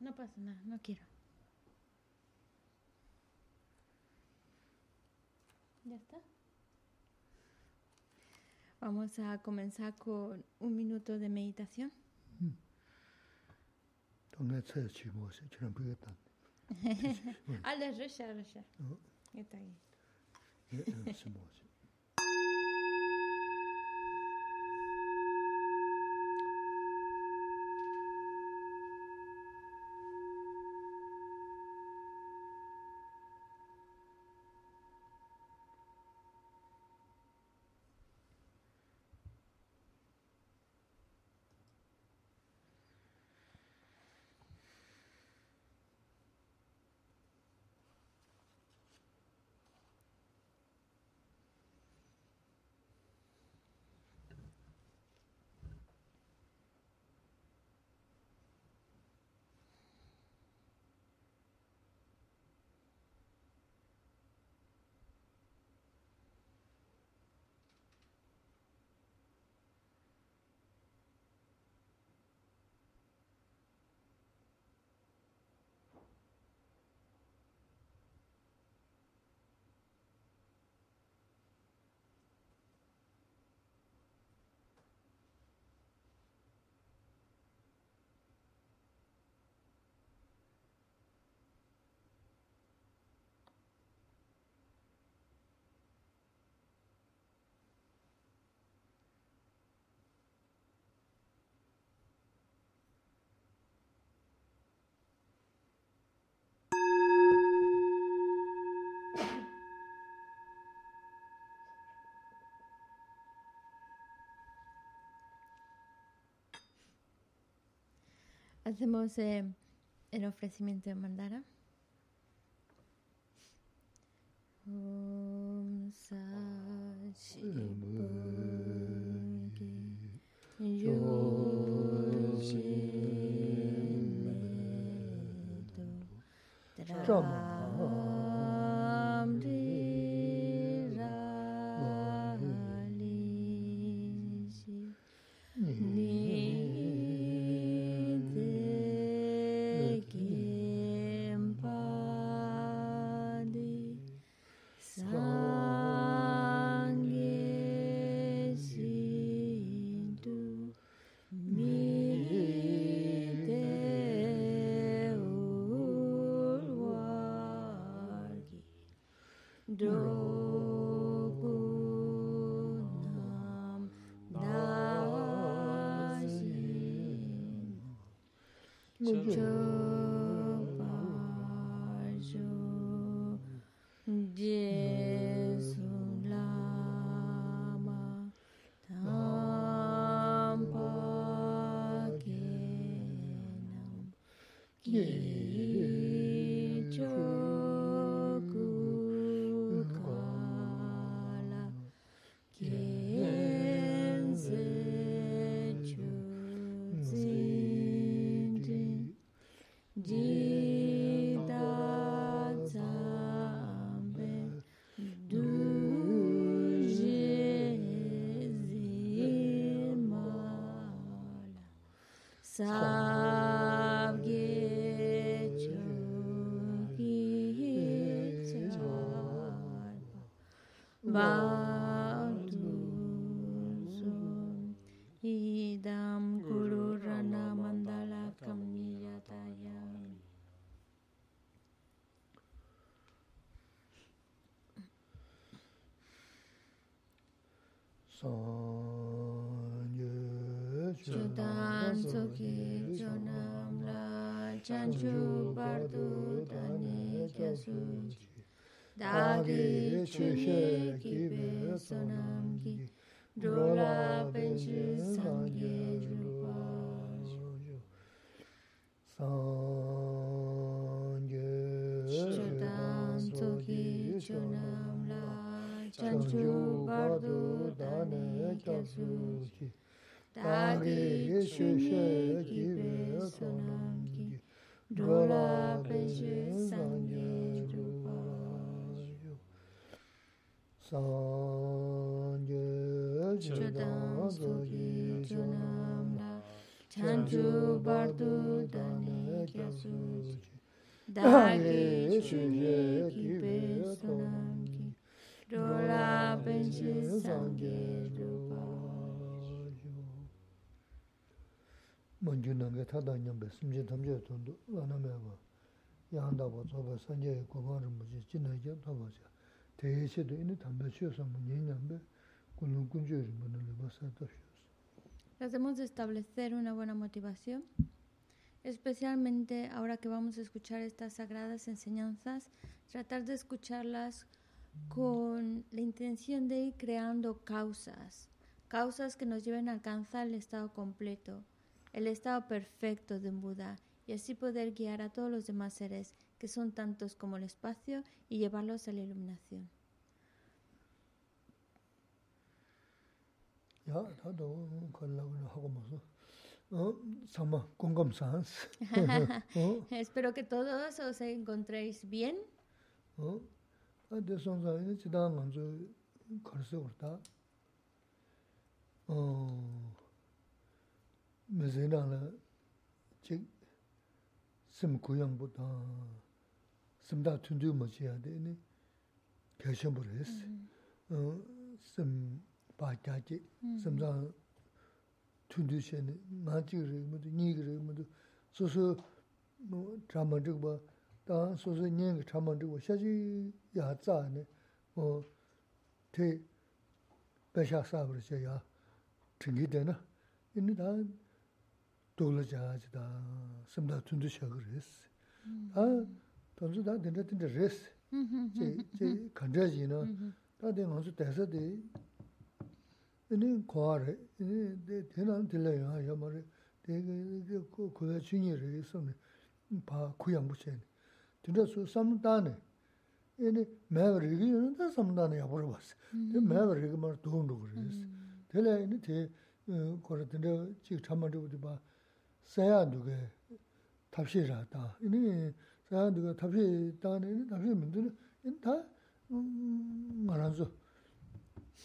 No pasa nada, no quiero. ¿Ya está? Vamos a comenzar con un minuto de meditación. Está ahí. Hacemos eh, el ofrecimiento de mandara. Om Sachi Mình. gibi, çiçek gibi, sonam gibi, dola benci sanki rupaj. Sange, şedan toki çonam la, çancu bardu dane kesuki, dagi çiçek gibi, sonam gibi, dola benci sanki 소기 주남나. 찬주 바두 다니 갸수. 다게 주예 기베 소남기. 로라 벤시 상게 루바 먼저 남게 타다냐 베스미제 담제 돈도 안하면 야한다고 저거 산제 고관을 무지 지나게 타보자 대시도 이는 담배 취해서 문제냐면 Tratemos de establecer una buena motivación, especialmente ahora que vamos a escuchar estas sagradas enseñanzas, tratar de escucharlas con la intención de ir creando causas, causas que nos lleven a alcanzar el estado completo, el estado perfecto de un Buda, y así poder guiar a todos los demás seres, que son tantos como el espacio, y llevarlos a la iluminación. 야 다도 걸라고 하고 무슨 어 삼아 공감 산스 어 Espero que todos os encontréis bien. 어 근데 선사는 지단 먼저 걸서 왔다 어 메세나라 즉 심구형보다 심다 튼두 뭐지야 되니 개셔버려 했어 어심 바자지 심자 튼두셔네 나지르 뭐도 니그르 뭐도 소소 뭐 잠만적 봐다 소소 니그 잠만적 봐 샤지 야자네 어대 배샤사버셔야 등기되나 있는 다 돌아자지다 심다 튼두셔 그랬어 아 돈도 다 된다 된다 레스 제제 간자지나 다들 먼저 대서대 아니 과래 이 대난 들려요 야 말이 되게 그 고야 중이래 있었네 봐 구양 붙여 들어서 삼단에 얘네 매버리기 연다 삼단에 야버려 봤어 그 매버리기 말 도움도 그랬어 될래 이제 대 거르던데 지금 참만도 어디 봐 사야 누게 답시라다 이니 사야 누가 답시 다네 답시 문제는 다 말아서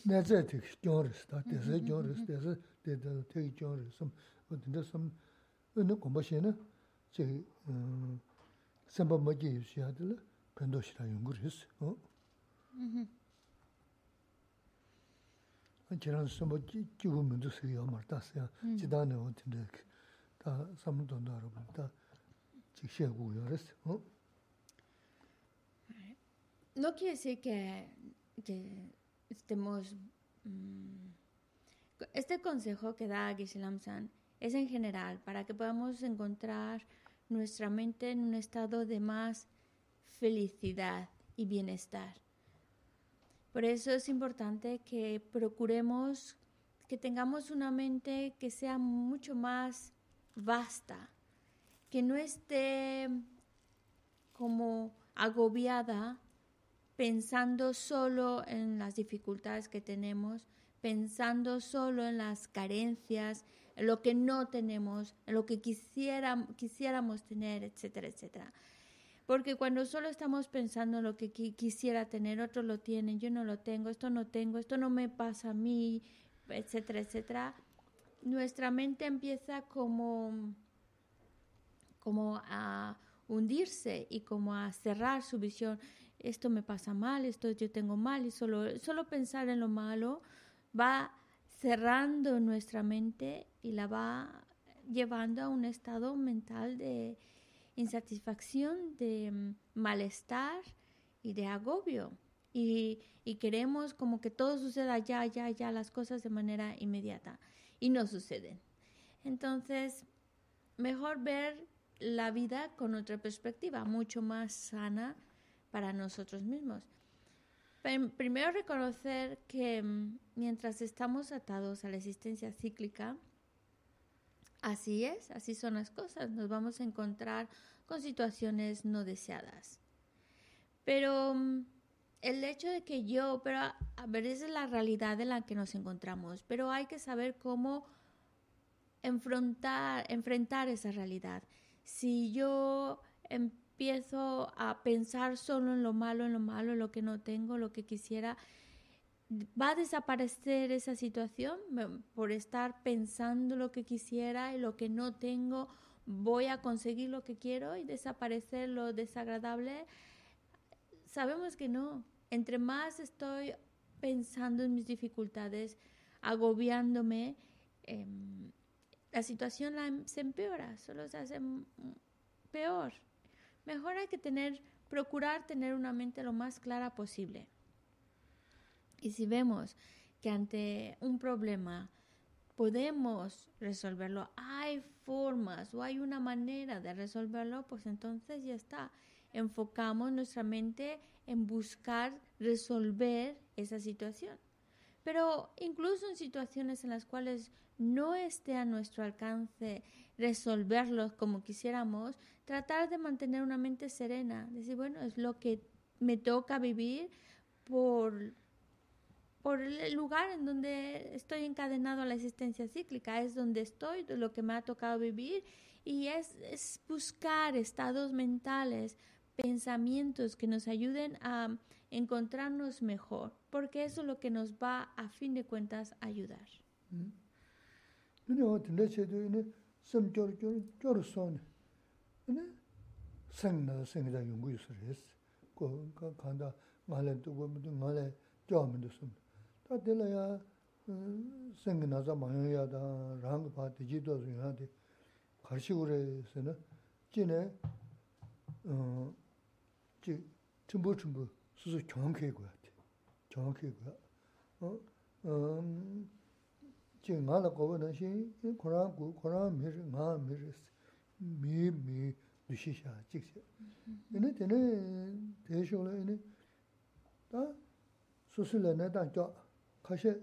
내제 되게 좋으스 다 되게 좋으스 되게 되게 되게 좋으스 근데 좀 어느 공부시는 제 선바 뭐지 유시하들 변도시라 연구를 했어 어 저런 선바 지구면도 쓰여 말다스야 지단에 어딘데 다 삼도도 알아봐 다 직시하고 그랬어 어 No quiere decir que, que estemos... mm, este consejo que da Gishelam San es en general para que podamos encontrar nuestra mente en un estado de más felicidad y bienestar. Por eso es importante que procuremos que tengamos una mente que sea mucho más vasta, que no esté como agobiada pensando solo en las dificultades que tenemos, pensando solo en las carencias, en lo que no tenemos, en lo que quisiera, quisiéramos tener, etcétera, etcétera. Porque cuando solo estamos pensando en lo que qui- quisiera tener, otros lo tienen, yo no lo tengo, esto no tengo, esto no me pasa a mí, etcétera, etcétera, nuestra mente empieza como, como a hundirse y como a cerrar su visión esto me pasa mal, esto yo tengo mal, y solo, solo pensar en lo malo va cerrando nuestra mente y la va llevando a un estado mental de insatisfacción, de mm, malestar y de agobio. Y, y queremos como que todo suceda ya, ya, ya, las cosas de manera inmediata. Y no suceden. Entonces, mejor ver la vida con otra perspectiva, mucho más sana para nosotros mismos. Prim- Primero reconocer que mm, mientras estamos atados a la existencia cíclica, así es, así son las cosas, nos vamos a encontrar con situaciones no deseadas. Pero mm, el hecho de que yo, pero a, ver, esa es la realidad en la que nos encontramos, pero hay que saber cómo enfrentar, esa realidad. Si yo empiezo a pensar solo en lo malo, en lo malo, en lo que no tengo, lo que quisiera, va a desaparecer esa situación por estar pensando lo que quisiera y lo que no tengo, voy a conseguir lo que quiero y desaparecer lo desagradable. Sabemos que no. Entre más estoy pensando en mis dificultades, agobiándome, em, la situación se empeora, solo se hace peor. Mejor hay que tener, procurar tener una mente lo más clara posible. Y si vemos que ante un problema podemos resolverlo, hay formas o hay una manera de resolverlo, pues entonces ya está. Enfocamos nuestra mente en buscar resolver esa situación. Pero incluso en situaciones en las cuales no esté a nuestro alcance resolverlos como quisiéramos, tratar de mantener una mente serena, decir, bueno, es lo que me toca vivir por, por el lugar en donde estoy encadenado a la existencia cíclica, es donde estoy, lo que me ha tocado vivir, y es, buscar estados mentales, pensamientos que nos ayuden a encontrarnos mejor, porque eso es lo que nos va, a fin de cuentas, ayudar. sum gyur gyur gyur son. Ane seng na seng da yungu yusir es ko kanda ngale dugu mudu ngale gyaw mudu sum. Ta dila ya e, seng na za mahyo ya da rang pa di ji do zu ya di. Karshi ure se na ji ne e, ji chumbu chumbu susu kyong ke guya di. Kyong ke guya chi nga la koba na shi Kurang ku, Kurang mir, nga mir, mi mi dushi sha chik se. Ine tene te shio la ine ta susu la na dan kya kashe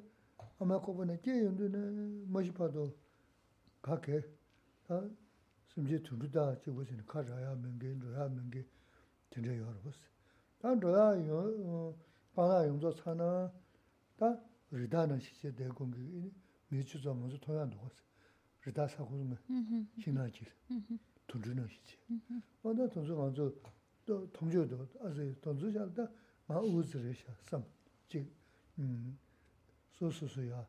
ama koba na kye yundu na maji pado ka ke ta simje tundu da chi wasi na ka raya menge, raya menge tende yor wasi. Ta raya yung, pana yung zo tsana ta rida na shi che de gongi ine 미주자 먼저 토야 놓고서 리다 사고는 신나지. 돈주는 시지. 어나 돈주 먼저 또 동주도 아주 돈주 잘다 마 우즈레샤 삼.지음 소소소야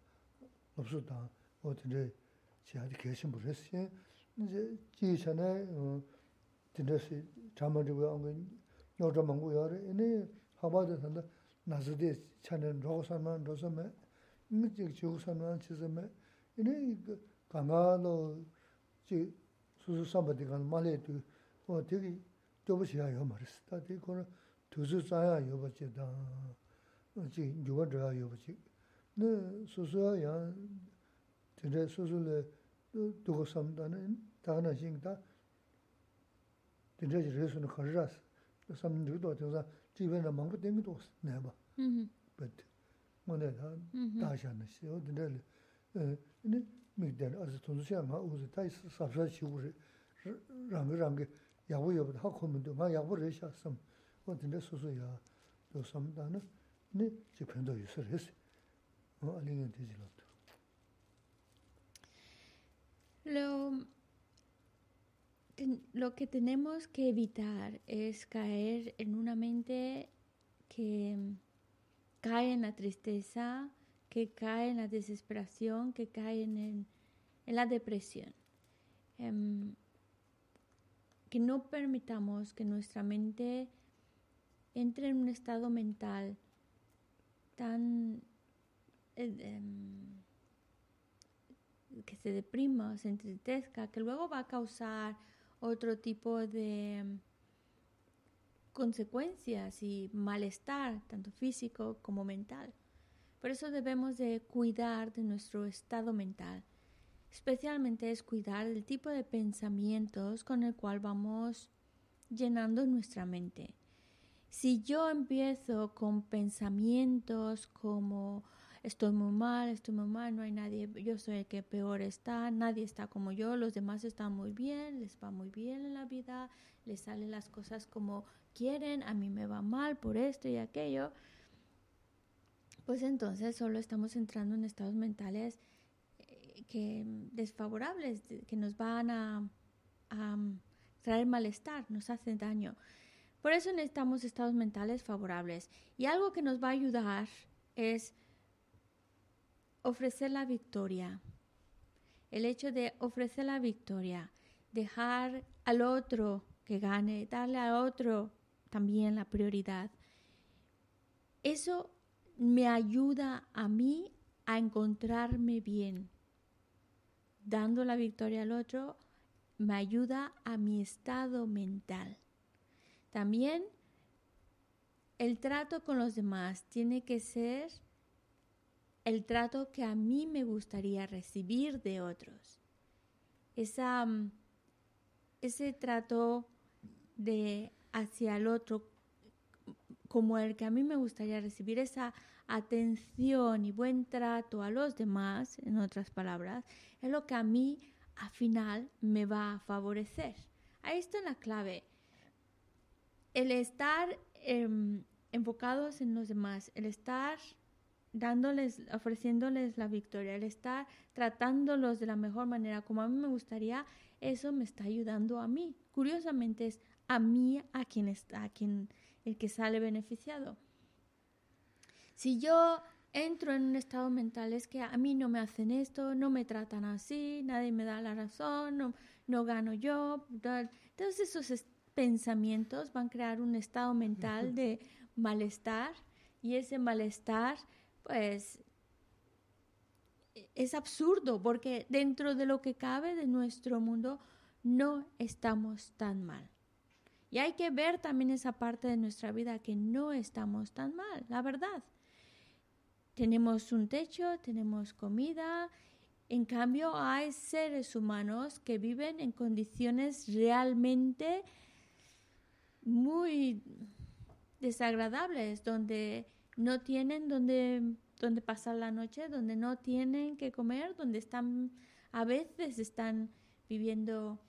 없었다. 어디에 지하디 계신 분 했어요 이제 지전에 진짜시 잠만지고 온 요저 먹고 요래. 이네 하바도 산다. 나즈데 차는 로서만 로서만 ngi chik chik sanwa chisame, ini ganga lo chik susu sambadi kan mali tu, o tiki gyobo shiya yo maris, ta tiki kora tuzu tsaya yo bachi dan, chik yuwa dhaya yo bachi. Ne susu ya ya, tinte susu le dugo samdana, tagana shing ta, tinte chi resu na khariras, samdana dhigdo, tinsa, chibena mangpa tengi dhos, neba, beti. Sī Lo, que tenemos que evitar es caer en una mente que cae en la tristeza, que cae en la desesperación, que cae en, la depresión. Em, que no permitamos que nuestra mente entre en un estado mental tan Em, que se deprima, se entristezca, que luego va a causar otro tipo de consecuencias y malestar, tanto físico como mental. Por eso debemos de cuidar de nuestro estado mental. Especialmente es cuidar del tipo de pensamientos con el cual vamos llenando nuestra mente. Si yo empiezo con pensamientos como estoy muy mal, estoy muy mal, no hay nadie, yo soy el que peor está, nadie está como yo, los demás están muy bien, les va muy bien en la vida, les salen las cosas como quieren, a mí me va mal por esto y aquello, pues entonces solo estamos entrando en estados mentales eh, que desfavorables, que nos van a, a traer malestar, nos hacen daño. Por eso necesitamos estados mentales favorables. Y algo que nos va a ayudar es ofrecer la victoria, el hecho de ofrecer la victoria, dejar al otro que gane, darle al otro también la prioridad, eso me ayuda a mí a encontrarme bien. Dando la victoria al otro, me ayuda a mi estado mental. También el trato con los demás tiene que ser el trato que a mí me gustaría recibir de otros. Esa, mm, ese trato de hacia el otro como el que a mí me gustaría recibir esa atención y buen trato a los demás, en otras palabras, es lo que a mí al final me va a favorecer. Ahí está la clave. El estar em, enfocados en los demás, el estar dándoles, ofreciéndoles la victoria, el estar tratándolos de la mejor manera como a mí me gustaría, eso me está ayudando a mí. Curiosamente es a mí a quien está, a quien el que sale beneficiado. Si yo entro en un estado mental es que a mí no me hacen esto, no me tratan así, nadie me da la razón, no, no gano yo, todos esos pensamientos van a crear un estado mental de malestar y ese malestar pues es absurdo porque dentro de lo que cabe de nuestro mundo no estamos tan mal. Y hay que ver también esa parte de nuestra vida que no estamos tan mal, la verdad. Tenemos un techo, tenemos comida. En cambio, hay seres humanos que viven en condiciones realmente muy desagradables, donde no tienen donde, pasar la noche, donde no tienen que comer, donde están, a veces están viviendo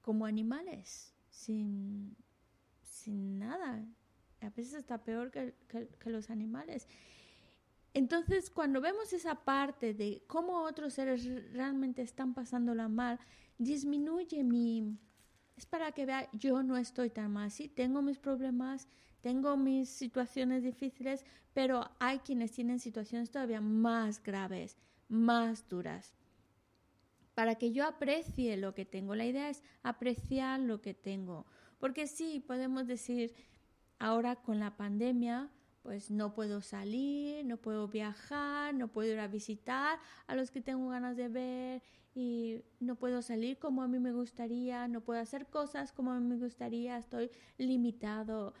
como animales sin, sin nada. A veces está peor que, que, los animales. Entonces, cuando vemos esa parte de cómo otros seres realmente están pasando la mal, disminuye mi... Es para que vea, yo no estoy tan mal. Sí, tengo mis problemas, tengo mis situaciones difíciles, pero hay quienes tienen situaciones todavía más graves, más duras para que yo aprecie lo que tengo. La idea es apreciar lo que tengo. Porque sí, podemos decir, ahora con la pandemia, pues no puedo salir, no puedo viajar, no puedo ir a visitar a los que tengo ganas de ver y no puedo salir como a mí me gustaría, no puedo hacer cosas como a mí me gustaría, estoy limitado.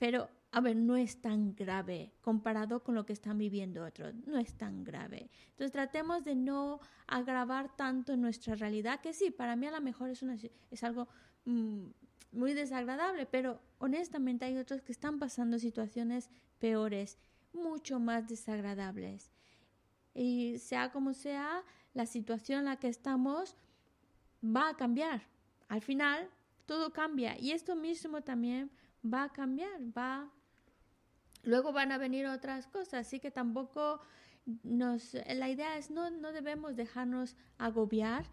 Pero a ver, no es tan grave comparado con lo que están viviendo otros, no es tan grave. Entonces tratemos de no agravar tanto nuestra realidad, que sí, para mí a lo mejor es, una, es algo mm, muy desagradable, pero honestamente hay otros que están pasando situaciones peores, mucho más desagradables. Y sea como sea, la situación en la que estamos va a cambiar. Al final, todo cambia. Y esto mismo también va a cambiar, va Luego van a venir otras cosas, así que tampoco nos, la idea es no, no debemos dejarnos agobiar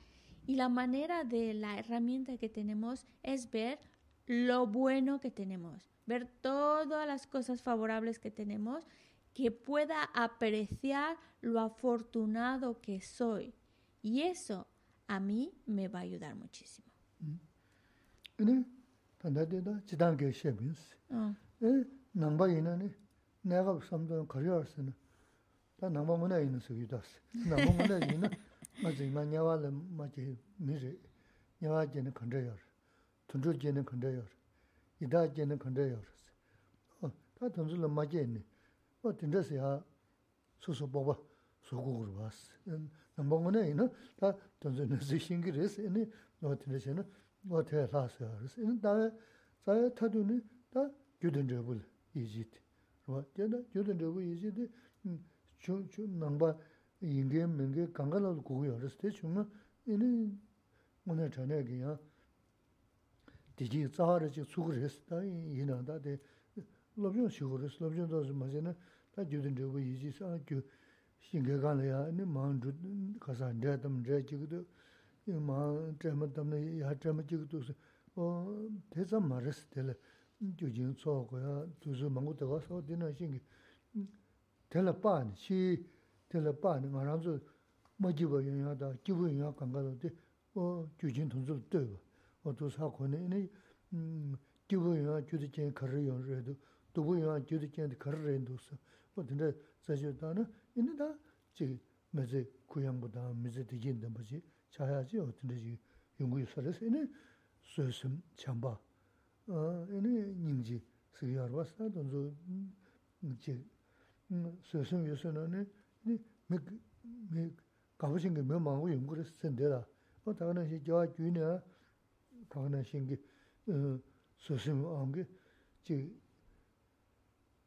y la manera de la herramienta que tenemos es ver lo bueno que tenemos, ver todas las cosas favorables que tenemos, que pueda apreciar lo afortunado que soy. Y eso a mí me va a ayudar muchísimo. 내가 섬도 거려서는 다 너무 문에 있는 소리다스 너무 문에 있는 맞지 마냐와를 맞지 미리 냐와제는 건져요 둔주제는 건져요 이다제는 건져요 어다 둔주를 맞지 있네 어 딘데스야 소소 보봐 소고로 왔어 너 rwa. Tena gyudan rabu isi di chun chun nangba inge menge ganga lalu gugu yoris. Te chunga ini muna chanaya ki ya diji tsahara chik tsukuris. Ta ina da de lobyon shikuris. Lobyon dosi masi na ta gyudan rabu isi sa gyu shinge gana ya ini maa dhru kasa dhaya tam dhaya chikido maa dhaya tam dhaya chikido o te tsa maris tela. gyujin tsuwa kwaya tuzu mungu taga sawa dina shingi tela paani, shi tela paani nga ranzu majiba yunya da jibu yunya kanga lo di o gyujin tunzu doiba. O tu sa kone ini jibu yunya gyudu jen kari yun redu, dubu yunya gyudu jen kari rendu sa. O dinda zashi dana ini da chi mezi kuyangu da mezi digin dambaji chayaji o dinda ji yungu yusarasi ini suisim chamba. inī sō sīm chāng bā, inī nying jī sī yā rā sā, tōngzul jī sō sīm yu sā nā nī, 네 네 가보신 게몇 망고 연구를 쓴데라 뭐 다가는 시 저와 주네 다가는 신기 어 소심 안게 지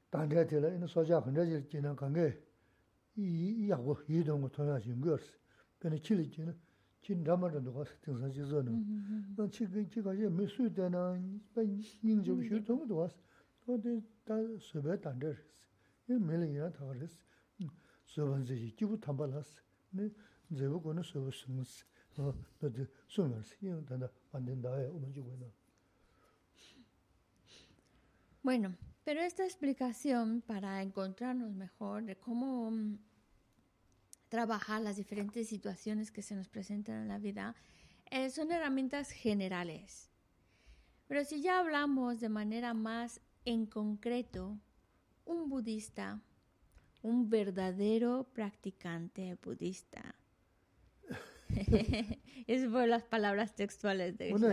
단대들에 있는 소자 흔들지 지난 관계 이 야고 이동 거 통하신 거스 근데 칠리지는 Mm-hmm, mm-hmm. Bueno, pero esta explicación para encontrarnos mejor de cómo mm, trabajar las diferentes situaciones que se nos presentan en la vida eh, son herramientas generales. Pero si ya hablamos de manera más en concreto, un budista un verdadero practicante budista. Esas fueron las palabras textuales de Una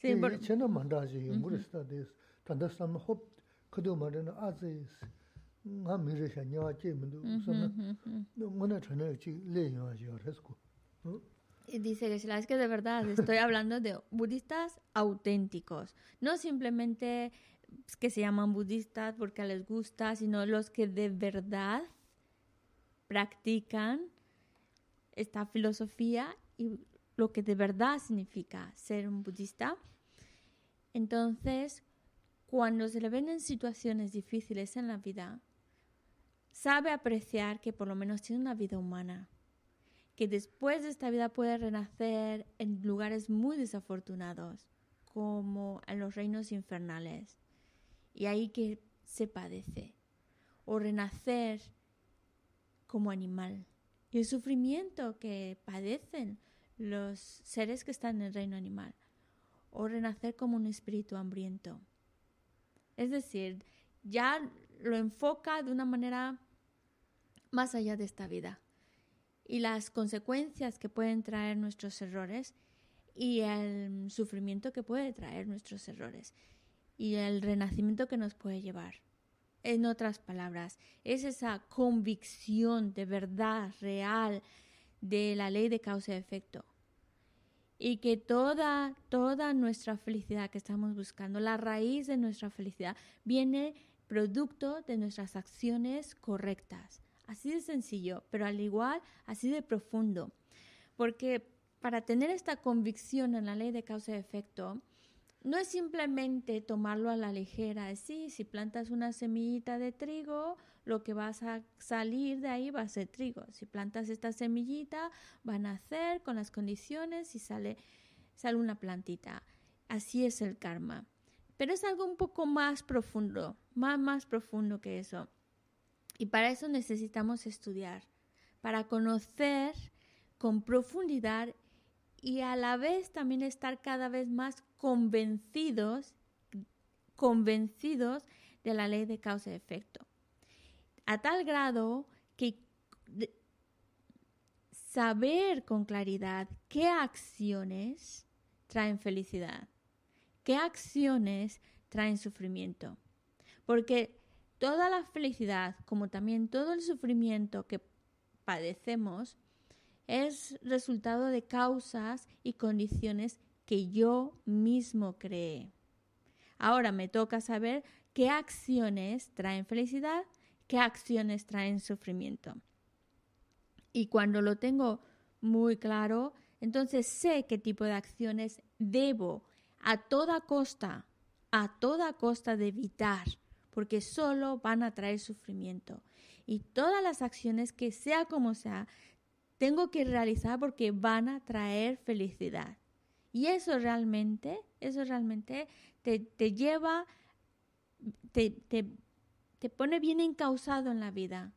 xin yi yi chegu gu res. Sí, por... Chena manda zi yung gu res da des. Tanda sam hop kado ma rena a zi nga mi re xa nyawa che mendo. Samna, una chana chi le yung a zi ya res ku. dice que es que de verdad estoy hablando de budistas auténticos, no simplemente que se llaman budistas porque les gusta, sino los que de verdad practican esta filosofía y lo que de verdad significa ser un budista. Entonces, cuando se le ven en situaciones difíciles en la vida, sabe apreciar que por lo menos tiene una vida humana que después de esta vida puede renacer en lugares muy desafortunados, como en los reinos infernales, y ahí que se padece, o renacer como animal, y el sufrimiento que padecen los seres que están en el reino animal, o renacer como un espíritu hambriento. Es decir, ya lo enfoca de una manera más allá de esta vida y las consecuencias que pueden traer nuestros errores y el sufrimiento que puede traer nuestros errores y el renacimiento que nos puede llevar. En otras palabras, es esa convicción de verdad real de la ley de causa y efecto. Y que toda, toda nuestra felicidad que estamos buscando, la raíz de nuestra felicidad, viene producto de nuestras acciones correctas. Así de sencillo, pero al igual así de profundo. Porque para tener esta convicción en la ley de causa y efecto, no es simplemente tomarlo a la ligera. Sí, si plantas una semillita de trigo, lo que vas a salir de ahí va a ser trigo. Si plantas esta semillita, va a nacer con las condiciones y sale, sale una plantita. Así es el karma. Pero es algo un poco más profundo, más, más profundo que eso. Y para eso necesitamos estudiar, para conocer con profundidad y a la vez también estar cada vez más convencidos, convencidos de la ley de causa y efecto. A tal grado que saber con claridad qué acciones traen felicidad, qué acciones traen sufrimiento. Porque toda la felicidad, como también todo el sufrimiento que padecemos, es resultado de causas y condiciones que yo mismo creé. Ahora me toca saber qué acciones traen felicidad, qué acciones traen sufrimiento. Y cuando lo tengo muy claro, entonces sé qué tipo de acciones debo a toda costa, a toda costa de evitar porque solo van a traer sufrimiento. Y todas las acciones que sea como sea, tengo que realizar porque van a traer felicidad. Y eso realmente, eso realmente te, te lleva, te, te, te pone bien encausado en la vida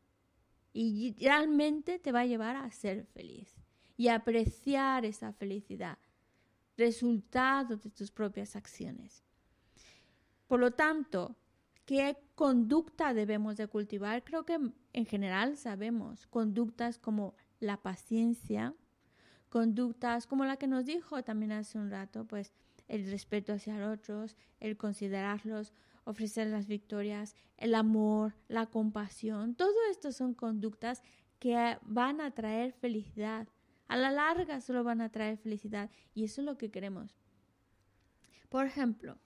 y realmente te va a llevar a ser feliz y apreciar esa felicidad, resultado de tus propias acciones. Por lo tanto, ¿qué conducta debemos de cultivar? Creo que en general sabemos conductas como la paciencia, conductas como la que nos dijo también hace un rato, pues el respeto hacia otros, el considerarlos, ofrecer las victorias, el amor, la compasión, todo esto son conductas que van a traer felicidad, a la larga solo van a traer felicidad y eso es lo que queremos. Por ejemplo,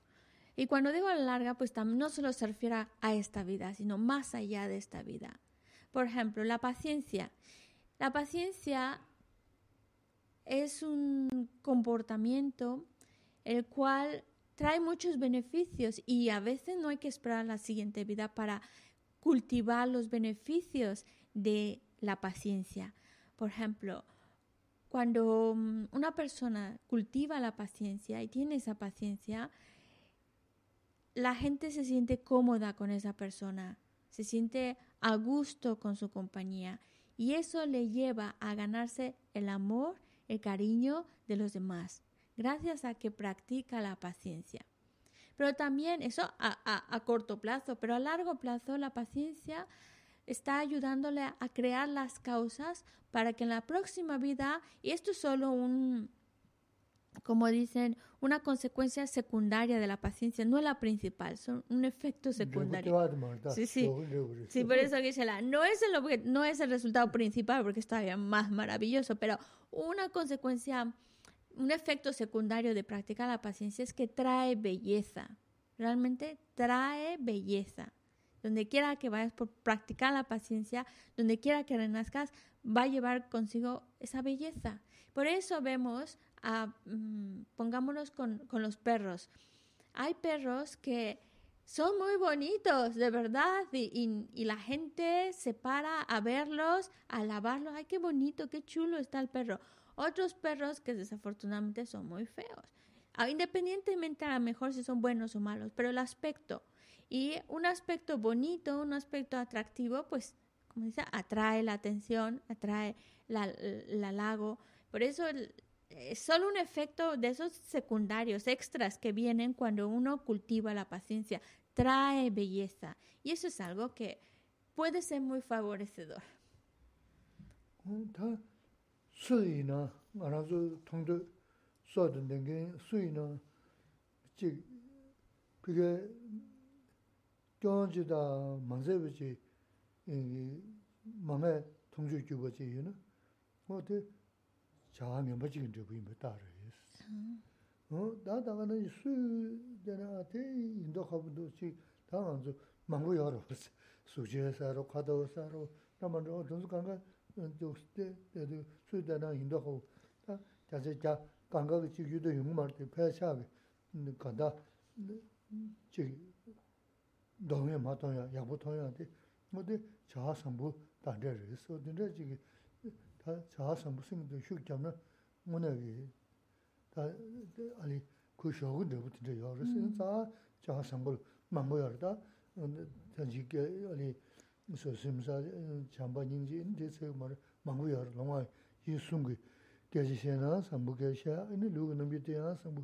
y cuando digo a la larga, pues no solo se refiere a esta vida, sino más allá de esta vida. Por ejemplo, la paciencia. La paciencia es un comportamiento el cual trae muchos beneficios y a veces no hay que esperar la siguiente vida para cultivar los beneficios de la paciencia. Por ejemplo, cuando mm, una persona cultiva la paciencia y tiene esa paciencia, la gente se siente cómoda con esa persona, se siente a gusto con su compañía y eso le lleva a ganarse el amor, el cariño de los demás, gracias a que practica la paciencia. Pero también eso a, a corto plazo, pero a largo plazo la paciencia está ayudándole a crear las causas para que en la próxima vida, y esto es solo un, como dicen, una consecuencia secundaria de la paciencia, no es la principal, son un efecto secundario. Sí, sí. Sí, por eso Gisela, no es el no es el resultado principal porque es todavía más maravilloso, pero una consecuencia, un efecto secundario de practicar la paciencia es que trae belleza. Realmente trae belleza. Donde quiera que vayas por practicar la paciencia, donde quiera que renazcas, va a llevar consigo esa belleza. Por eso vemos, a, mm, pongámonos con, los perros. Hay perros que son muy bonitos, de verdad, y, y, la gente se para a verlos, a lavarlos. Ay, qué bonito, qué chulo está el perro. Otros perros que desafortunadamente son muy feos. Ah, independientemente a lo mejor si son buenos o malos, pero el aspecto, y un aspecto bonito, un aspecto atractivo, pues, como dice, atrae la atención, atrae la, la lago. Por eso es solo un efecto de esos secundarios, extras que vienen cuando uno cultiva la paciencia. Trae belleza. Y eso es algo que puede ser muy favorecedor. 수이 나 알아서 통도 써던데 게 수이나 지 그게 견지다 망세비지 이 맘에 통주 규버지 이유는 어때 자하면 버지 근데 그게 뭐 따로 있어. 어 나다가는 수 되나한테 인도 가부도 지 다음은 망고 열어 수제사로 가도사로 나만 저 전수 간가 때 그래도 수다나 인도고 다 자제 자 강가의 지유도 용마르 패샤게 간다 지 동해 마토야 야부토야 데 뭐데 자상부 다데를 있어 근데 지금 다 자상부 생도 휴점은 문학이 다 아니 그 쇼고 데부터 여러서 자 자상부 망보여다 근데 아니 so simsa chamba nyingji indi tsayo mara mangu yar longwa yi sungi. Gyaji shena sambu gyasha ini lugu nambi tena sambu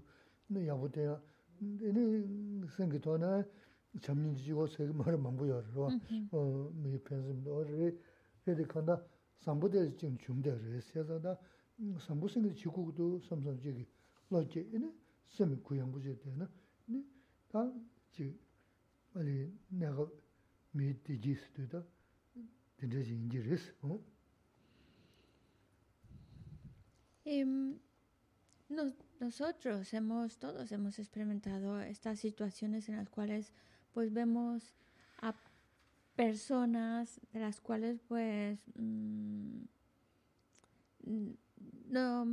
ini yabu tena ini sangi tona chamnyingji jigo tsayo mara mangu yar rwa mm-hmm. oh, mi pensimda ori redi kanda sambu tena jing chumda re siyasa da sambu sangi chikukudu samsam jigi loche ini sami kuyangu je tena ini ta jig mali naga de ji ji res o em nosotros hemos, todos hemos experimentado estas situaciones en las cuales pues vemos a personas de las cuales pues mm, no,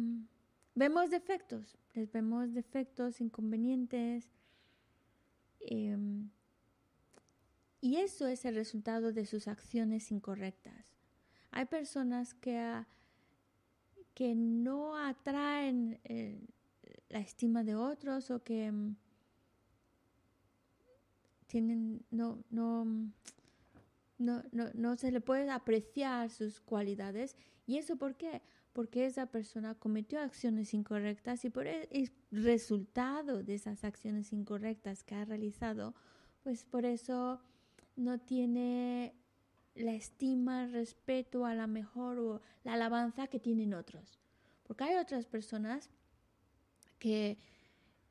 vemos defectos, les vemos defectos, inconvenientes. Em, y eso es el resultado de sus acciones incorrectas. Hay personas que, que no atraen la estima de otros o que mm, tienen, no, no, no, no, no se le puede apreciar sus cualidades. ¿Y eso por qué? Porque esa persona cometió acciones incorrectas y por el resultado de esas acciones incorrectas que ha realizado, pues por eso no tiene la estima, el respeto a la mejor o la alabanza que tienen otros. Porque hay otras personas que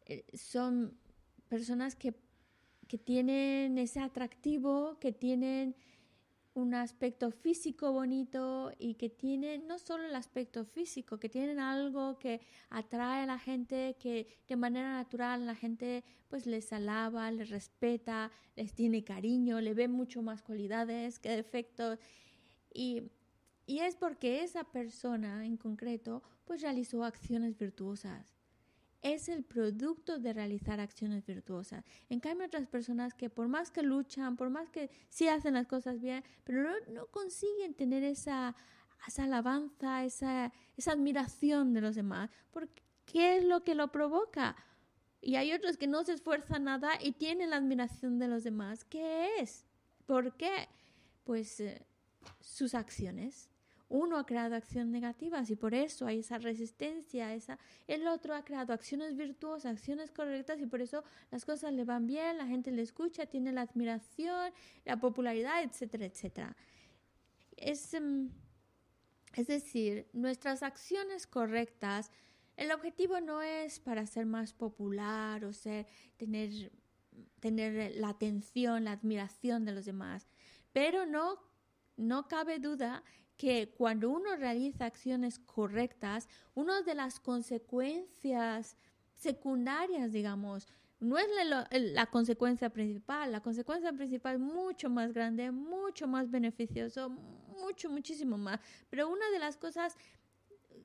eh, son personas que, que tienen ese atractivo, que tienen un aspecto físico bonito y que tienen no solo el aspecto físico, que tienen algo que atrae a la gente, que de manera natural la gente pues les alaba, les respeta, les tiene cariño, le ve mucho más cualidades que defectos. Y, y es porque esa persona en concreto pues realizó acciones virtuosas es el producto de realizar acciones virtuosas. En cambio, otras personas que por más que luchan, por más que sí hacen las cosas bien, pero no, consiguen tener esa, esa alabanza, esa, esa admiración de los demás, porque ¿qué es lo que lo provoca? Y hay otros que no se esfuerzan nada y tienen la admiración de los demás. ¿Qué es? ¿Por qué? Pues eh, sus acciones uno ha creado acciones negativas y por eso hay esa resistencia, esa, el otro ha creado acciones virtuosas, acciones correctas y por eso las cosas le van bien, la gente le escucha, tiene la admiración, la popularidad, etcétera, etcétera. Es, em, es decir, nuestras acciones correctas, el objetivo no es para ser más popular o ser, tener, tener la atención, la admiración de los demás, pero no, no cabe duda que cuando uno realiza acciones correctas, una de las consecuencias secundarias, digamos, no es la, consecuencia principal, la consecuencia principal es mucho más grande, mucho más beneficioso, mucho, muchísimo más. Pero una de las cosas,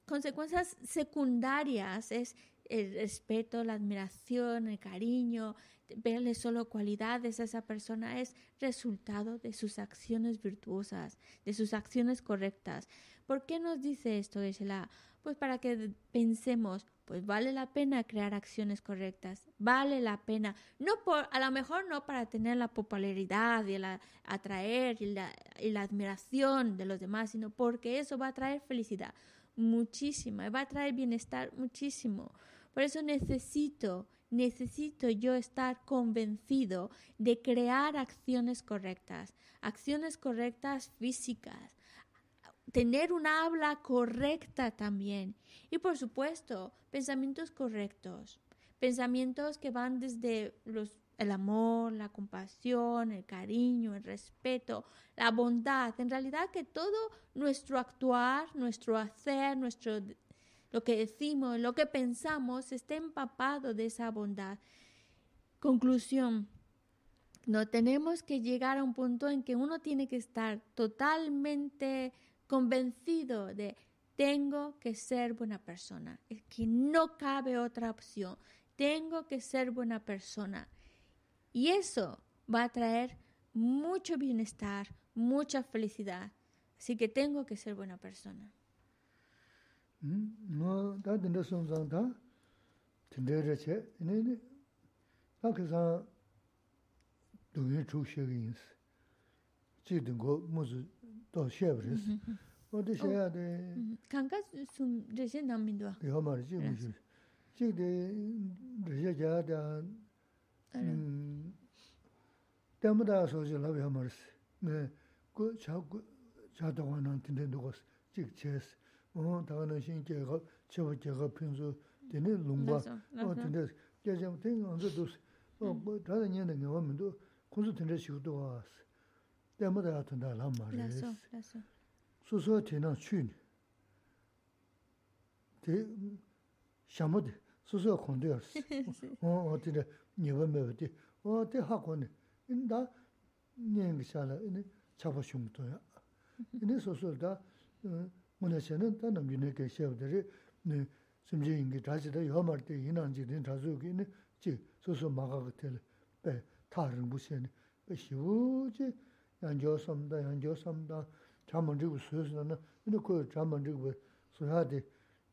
consecuencias secundarias es el respeto, la admiración, el cariño, verle solo cualidades a esa persona es resultado de sus acciones virtuosas, de sus acciones correctas. ¿Por qué nos dice esto, Gisela? Pues para que pensemos, pues vale la pena crear acciones correctas, vale la pena, no por, a lo mejor no para tener la popularidad y la atraer y la, y la admiración de los demás, sino porque eso va a traer felicidad muchísima, va a traer bienestar muchísimo. Por eso necesito necesito yo estar convencido de crear acciones correctas, acciones correctas físicas, tener una habla correcta también. Y por supuesto pensamientos correctos, pensamientos que van desde el amor, la compasión, el cariño, el respeto, la bondad, en realidad que todo nuestro actuar, nuestro hacer, nuestro lo que decimos, lo que pensamos esté empapado de esa bondad. Conclusión. No tenemos que llegar a un punto en que uno tiene que estar totalmente convencido de tengo que ser buena persona. Es que no cabe otra opción. Tengo que ser buena persona. Y eso va a traer mucho bienestar, mucha felicidad. Así que tengo que ser buena persona. 뭐 다 된다 손상다 된대르체 네네 그래서 동의 주시기 있어 지든 거 무슨 또 쉐브리스 어디 쉐야 돼 강가 숨 제세 남민도 요 말이지 무슨 지데 르제자다 음 때마다 소지 라비 하마르스 네그 자고 자동화는 된데 누가 직 제스 어 다가는 신께가 저 제가 평소 되네 롱바 어 근데 제가 된 언제도 어뭐 다른 년에 오면도 군수 된데 시고도 왔어 때마다 같은 날 말이야 그래서 그래서 소소 되나 춘 대, 샤모데 소소 콘데어스 어 어디에 니버메디 어 대학원에 인다 년기살아 이네 잡아shum도야 이네 소소다 어 mūna xēnā tā nām yunā kā xēw dhari nī sīmjī yīngi dhāchī dā yō mār tī yīnāng jī dhīn dhāzū kī nī jī sū sū mā gā gā tēli bē tā rīng bū xēni bē xī wū jī yāng jō sām dā, yāng jō sām dā chā māng chī gu sū sū na yunā kō chā māng chī gu sū yā dī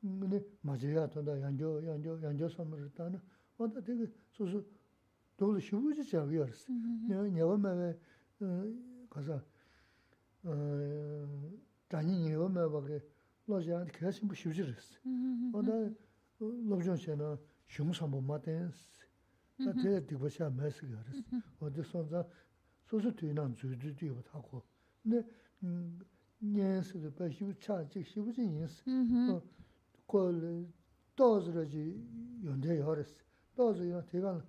근데 맞아야 돈다 양조 양조 양조 선물을 따나 어다 되게 소소 도로 쉬우지 자기였어 내가 내가 어 가서 어 단위 내가 막에 로지한 계속 뭐 쉬우지랬어 어다 로정셔나 흉사 못 맞댄 나 되게 디버샤 메시지 그랬어 어디 손자 소소 뒤난 주주 뒤로 타고 근데 음 년스도 배시 차 즉시 무슨 인스 어 콜 도즈르지 연대 요레스 도즈요 대간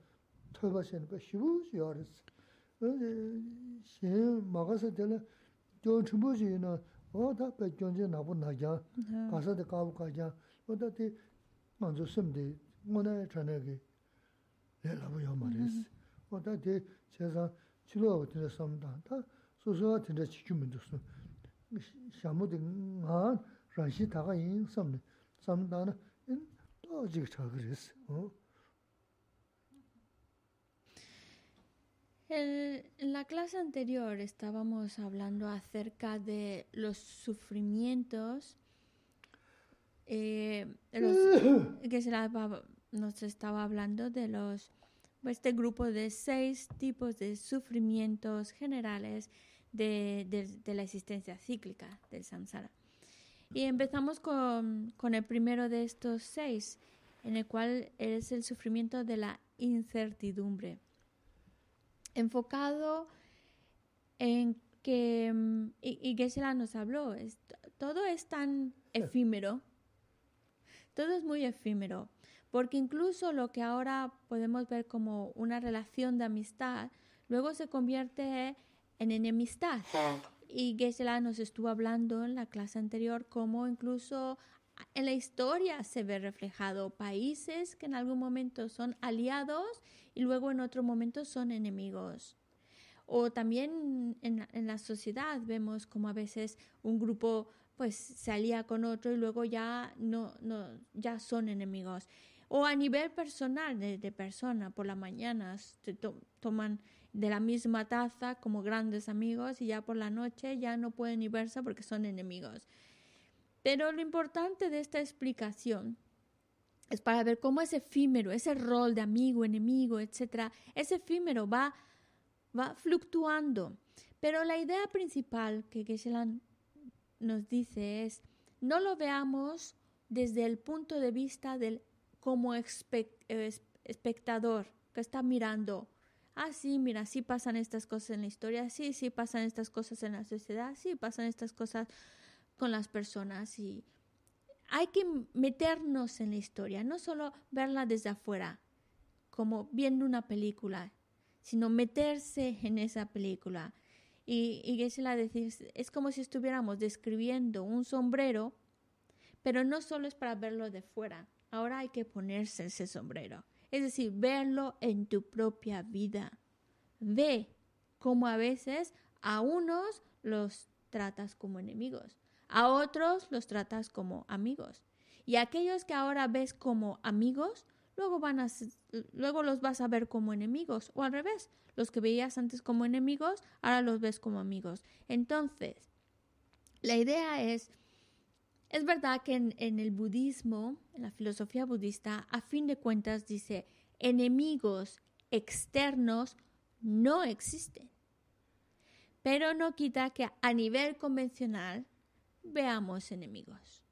토바신 그 시부지 요레스 어 신, 막아서 되는 저 주부지는 oda pe gyonje nabu nagya, kasa de kabu kajya, oda di manzu simdi, ngona chanagi le labu yama resi. Oda di chezan chilo wabu tinte samda, ta susuwa tinte chikyu mindusu. Shamu di ngaan ranshi taga yin samdi, samda na in to jiga chagi resi. En la clase anterior estábamos hablando acerca de los sufrimientos eh, que nos estaba hablando de los este grupo de seis tipos de sufrimientos generales de, la existencia cíclica del samsara. Y empezamos con, el primero de estos seis, en el cual es el sufrimiento de la incertidumbre. Enfocado en que, mm, y, y Gesela nos habló, todo es tan efímero, todo es muy efímero, porque incluso lo que ahora podemos ver como una relación de amistad, luego se convierte en enemistad. Y Gesela nos estuvo hablando en la clase anterior cómo incluso en la historia se ve reflejado países que en algún momento son aliados y luego en otro momento son enemigos. O también en, la sociedad vemos como a veces un grupo pues se alía con otro y luego ya no, no ya son enemigos. O a nivel personal de, persona, por la mañana toman de la misma taza como grandes amigos y ya por la noche ya no pueden ni verse porque son enemigos. Pero lo importante de esta explicación es para ver cómo es efímero, ese rol de amigo, enemigo, etcétera, ese efímero va, va fluctuando. Pero la idea principal que Geshe-lan nos dice es, no lo veamos desde el punto de vista del como espectador que está mirando ah, sí, mira, sí pasan estas cosas en la historia, sí, sí pasan estas cosas en la sociedad, sí pasan estas cosas con las personas y hay que meternos en la historia, no solo verla desde afuera, como viendo una película, sino meterse en esa película. Y, y es como si estuviéramos describiendo un sombrero, pero no solo es para verlo de fuera, ahora hay que ponerse ese sombrero. Es decir, verlo en tu propia vida. Ve cómo a veces a unos los tratas como enemigos, a otros los tratas como amigos. Y aquellos que ahora ves como amigos, luego, van a, luego los vas a ver como enemigos. O al revés, los que veías antes como enemigos, ahora los ves como amigos. Entonces, la idea es es verdad que en, el budismo, en la filosofía budista, a fin de cuentas dice, enemigos externos no existen. Pero no quita que a nivel convencional veamos enemigos.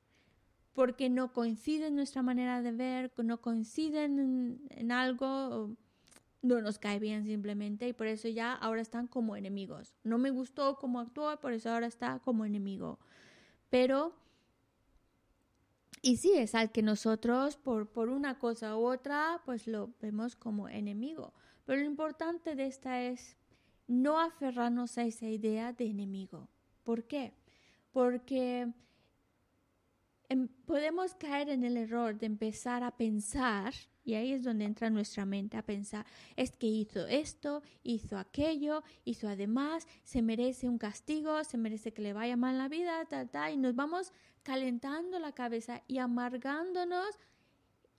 Porque no coinciden nuestra manera de ver, no coinciden en, algo, no nos cae bien simplemente y por eso ya ahora están como enemigos. No me gustó cómo actuó, por eso ahora está como enemigo. Pero y sí, es al que nosotros, por, por una cosa u otra, pues lo vemos como enemigo. Pero lo importante de esta es no aferrarnos a esa idea de enemigo. ¿Por qué? Porque em, podemos caer en el error de empezar a pensar, y ahí es donde entra nuestra mente a pensar, es que hizo esto, hizo aquello, hizo además, se merece un castigo, se merece que le vaya mal la vida, tal, tal, y nos vamos calentando la cabeza y amargándonos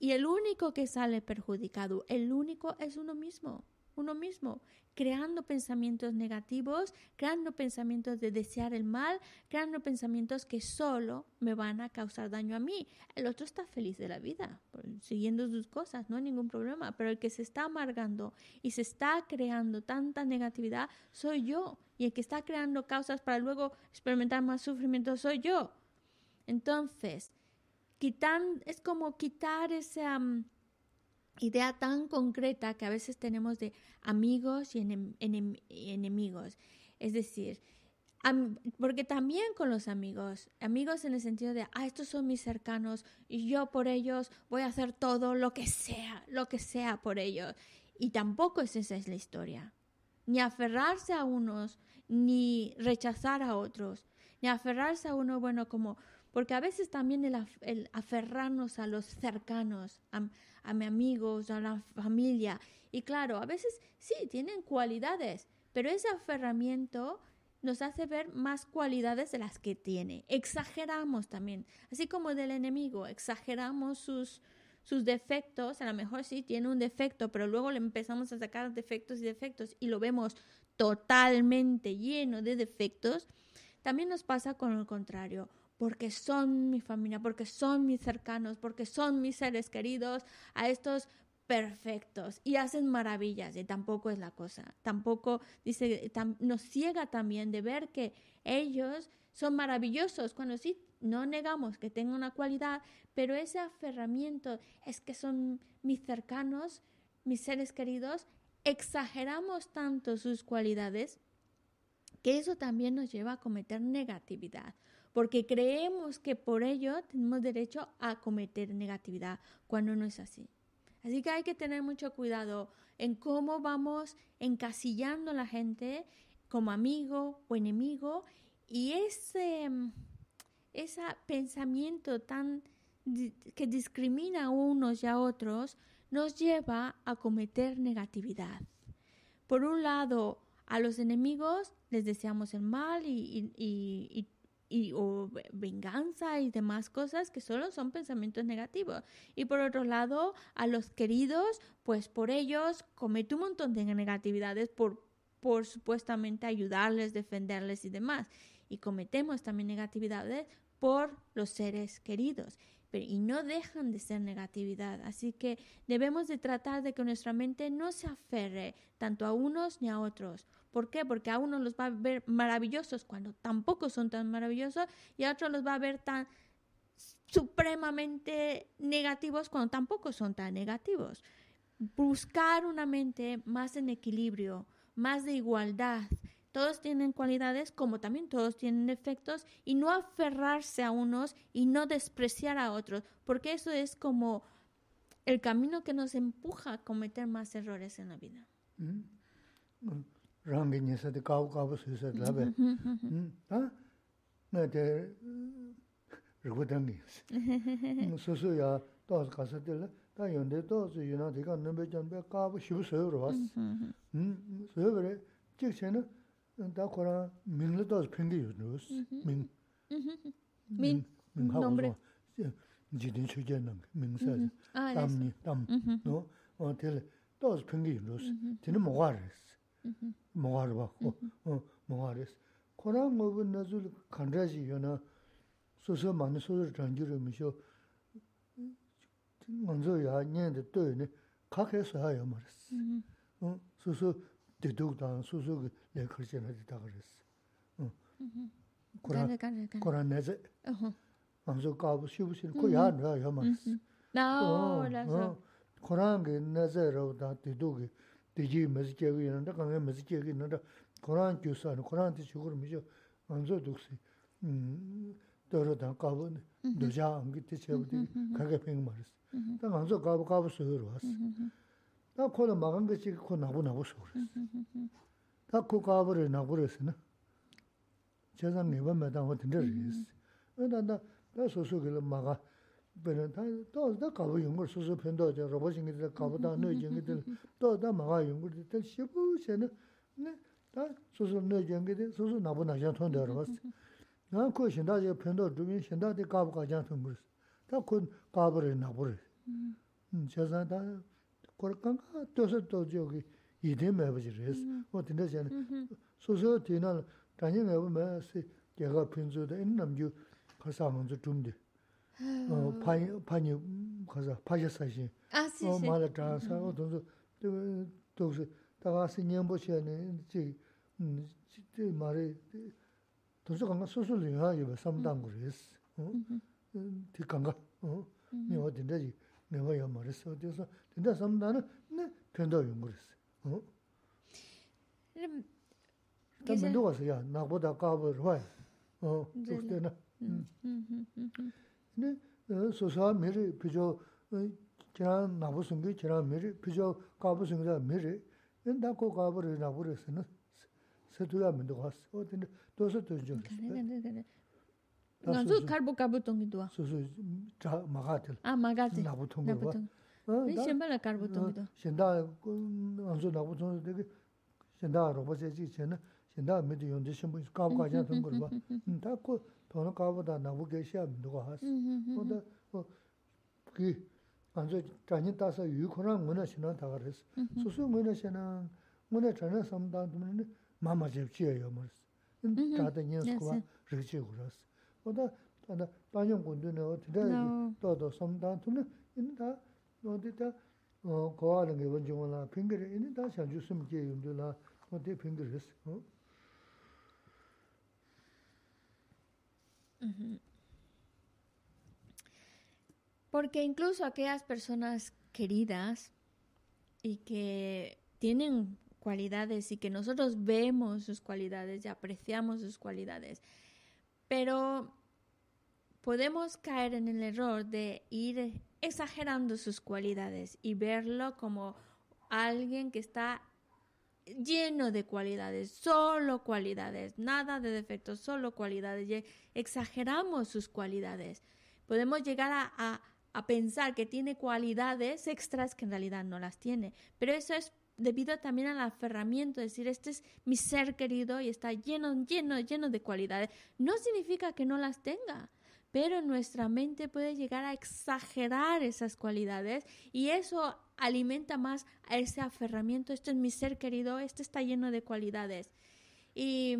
y el único que sale perjudicado, el único es uno mismo, uno mismo, creando pensamientos negativos, creando pensamientos de desear el mal, creando pensamientos que solo me van a causar daño a mí. El otro está feliz de la vida, siguiendo sus cosas, no hay ningún problema, pero el que se está amargando y se está creando tanta negatividad soy yo, y el que está creando causas para luego experimentar más sufrimiento soy yo. Entonces, quitan, es como quitar esa idea tan concreta que a veces tenemos de amigos y enemigos. Es decir, porque también con los amigos, amigos en el sentido de, ah, estos son mis cercanos y yo por ellos voy a hacer todo lo que sea, lo que sea por ellos. Y tampoco es esa es la historia. Ni aferrarse a unos, ni rechazar a otros, ni aferrarse a uno, bueno, como, porque a veces también el, aferrarnos a los cercanos, a, a mis amigos, a la familia, y claro, a veces sí, tienen cualidades, pero ese aferramiento nos hace ver más cualidades de las que tiene. Exageramos también, así como del enemigo, exageramos sus, sus defectos, a lo mejor sí tiene un defecto, pero luego le empezamos a sacar defectos y defectos y lo vemos totalmente lleno de defectos. También nos pasa con lo contrario porque son mi familia, porque son mis cercanos, porque son mis seres queridos, a estos perfectos y hacen maravillas y tampoco es la cosa. Tampoco dice nos ciega también de ver que ellos son maravillosos cuando sí no negamos que tengan una cualidad, pero ese aferramiento es que son mis cercanos, mis seres queridos, exageramos tanto sus cualidades que eso también nos lleva a cometer negatividad porque creemos que por ello tenemos derecho a cometer negatividad cuando no es así. Así que hay que tener mucho cuidado en cómo vamos encasillando a la gente como amigo o enemigo y ese, ese pensamiento tan que discrimina a unos y a otros nos lleva a cometer negatividad. Por un lado, a los enemigos les deseamos el mal y, y y, o venganza y demás cosas que solo son pensamientos negativos. Y por otro lado, a los queridos, pues por ellos comete un montón de negatividades por, por supuestamente ayudarles, defenderles y demás. Y cometemos también negatividades por los seres queridos. Y no dejan de ser negatividad. Así que debemos de tratar de que nuestra mente no se aferre tanto a unos ni a otros ¿Por qué? Porque a uno los va a ver maravillosos cuando tampoco son tan maravillosos y a otros los va a ver tan supremamente negativos cuando tampoco son tan negativos. Buscar una mente más en equilibrio, más de igualdad. Todos tienen cualidades como también todos tienen defectos y no aferrarse a unos y no despreciar a otros, porque eso es como el camino que nos empuja a cometer más errores en la vida. Mm. rangi nisati kawu kawu suisat labi. Mm-hmm, mm-hmm, mm-hmm. hmm, Nā te rikwa tangi yusi. Susu ya tos kasati la, ta yondi tos yuna tika nambi janbi kawu shivu suyo rwas. Suyo bari, chik chayna ta korang mingli tos pingi yusi. Ming. Ming. Ming hawa rwa. Jidin chujay nangi, ming saji. Tamni, ah, tam. No, tili tos pingi yusi. Tini moga resi. 몽아르바 어 몽아레스. 코랑 뭐부 나줄 간라지 요나. 소소 많이 소소 전주를 미쇼 먼저 야 년데 또네. 각해서 하여 말았어. 어 소소 대독다 소소 내 글씨나 되다 그랬어. 응 코란 코란 내제. 먼저 가고 쉬우시는 거 야나 야 말았어. 나오라서. 코랑게 내제로다 대독이 대지 메시지하고 이런데 강에 메시지하고 있는데 코란 교사는 코란한테 죽으러 미죠 안저 독시 음 더러다 가고 도자 안기 때체부터 가게 팽 말았어 나 안저 가고 가고 소요 왔어 나 코는 막은 것이 코 나고 나고 소요 다코 가버를 나고 그랬으나 제가 네번 매다 어떤데 그랬어 나나 소소길로 막아 베는 다 또다 가고 연구 수수 편도 저 로봇 생기들 가보다 너 생기들 또다 마가 연구들 때 시부 세는 네다 수수 너 생기들 수수 나보 나장 통도 알았어 나 코신다 저 편도 주민 신다데 가고 가장 통물 다군 가버려 나버려 음 제사다 거랑가 또서 또 저기 이대 매버지레스 어딘데 저는 수수 뒤날 다니 매버면 제가 편주도 있는 남주 가서 한번 좀 돼. kirā nāqbō sūngi, kirā mīrī, pīchō kāpa sūngi tā mīrī, nē tā kō kāpa rī nāqbō rī sā nā, sā tū yā mīndu wā sā, o tē nē, tō sā tō jō rī sā. Ngā sū kārbu kāpu tōngi tuwa? Sū sū, chā māgā tēl, Ah, māgā tē. nāqbō tōngi wā. Nē shimbā la kārbu tōngi tuwa? shindā, ānsu nāqbō tōngi tēki, shindā rōpa chē chī chē nā, shindā mīdi yōndi shimbō, kāpa kāchā tōngi rwa. Tā kō tōna kāpa tā nāqbō kēshī yā mīndu wā sā. 오다 어 그, 근데 소소한 미리 비교 지난 나부 숨기 지난 미리 비교 가부 숨기다 미리 근데 그 가부를 나부르스는 세두야 민도 갔어. 어딘데 도서 도죠. 네네네 나도 카르보 가부 통기도 소소 자 마가들. 아 마가들. 나부 통기도 네 셴발라 카르보 통기도. 셴다 안조 나부 통기도 되게 셴다 로봇이 지체는 저 자니 따서 유코랑 문화 신앙 다 그랬어. 소소 문화 신앙 문화 전에 삼다 두면 마마 접지예요 뭐. 다들 년스고와 그렇지 그랬어. 오다 다다 반영 군도는 어떻게 또도 삼다 두면 인다 어디다 어 거하는 게 원종원라 핑계를 인다 샤주스면 게 용도라 어디 핑계를 했어. Porque incluso aquellas personas queridas y que tienen cualidades y que nosotros vemos sus cualidades y apreciamos sus cualidades, pero podemos caer en el error de ir exagerando sus cualidades y verlo como alguien que está lleno de cualidades, solo cualidades, nada de defectos, solo cualidades, exageramos sus cualidades. Podemos llegar a, pensar que tiene cualidades extras que en realidad no las tiene, pero eso es debido también al aferramiento, decir, este es mi ser querido y está lleno, lleno, lleno de cualidades. No significa que no las tenga, pero nuestra mente puede llegar a exagerar esas cualidades y eso alimenta más a ese aferramiento. Este es mi ser querido, este está lleno de cualidades. Y,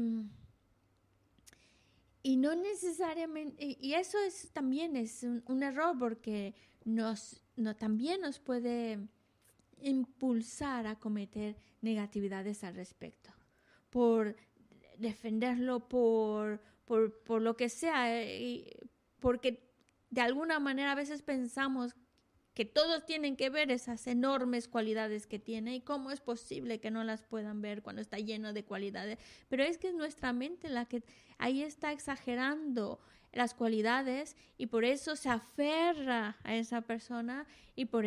y no necesariamente, y, eso es también es un, un error porque nos, no, también nos puede impulsar a cometer negatividades al respecto, por defenderlo, por, por, por lo que sea, eh, porque de alguna manera a veces pensamos que todos tienen que ver esas enormes cualidades que tiene y cómo es posible que no las puedan ver cuando está lleno de cualidades. Pero es que es nuestra mente la que ahí está exagerando las cualidades y por eso se aferra a esa persona y por,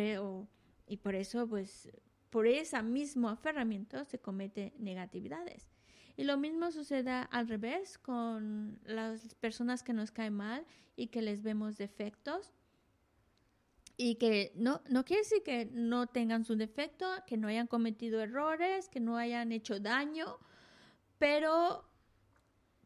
por eso, pues, por ese mismo aferramiento se comete negatividades. Y lo mismo sucede al revés con las personas que nos caen mal y que les vemos defectos. Y que no, no quiere decir que no tengan su defecto, que no hayan cometido errores, que no hayan hecho daño, pero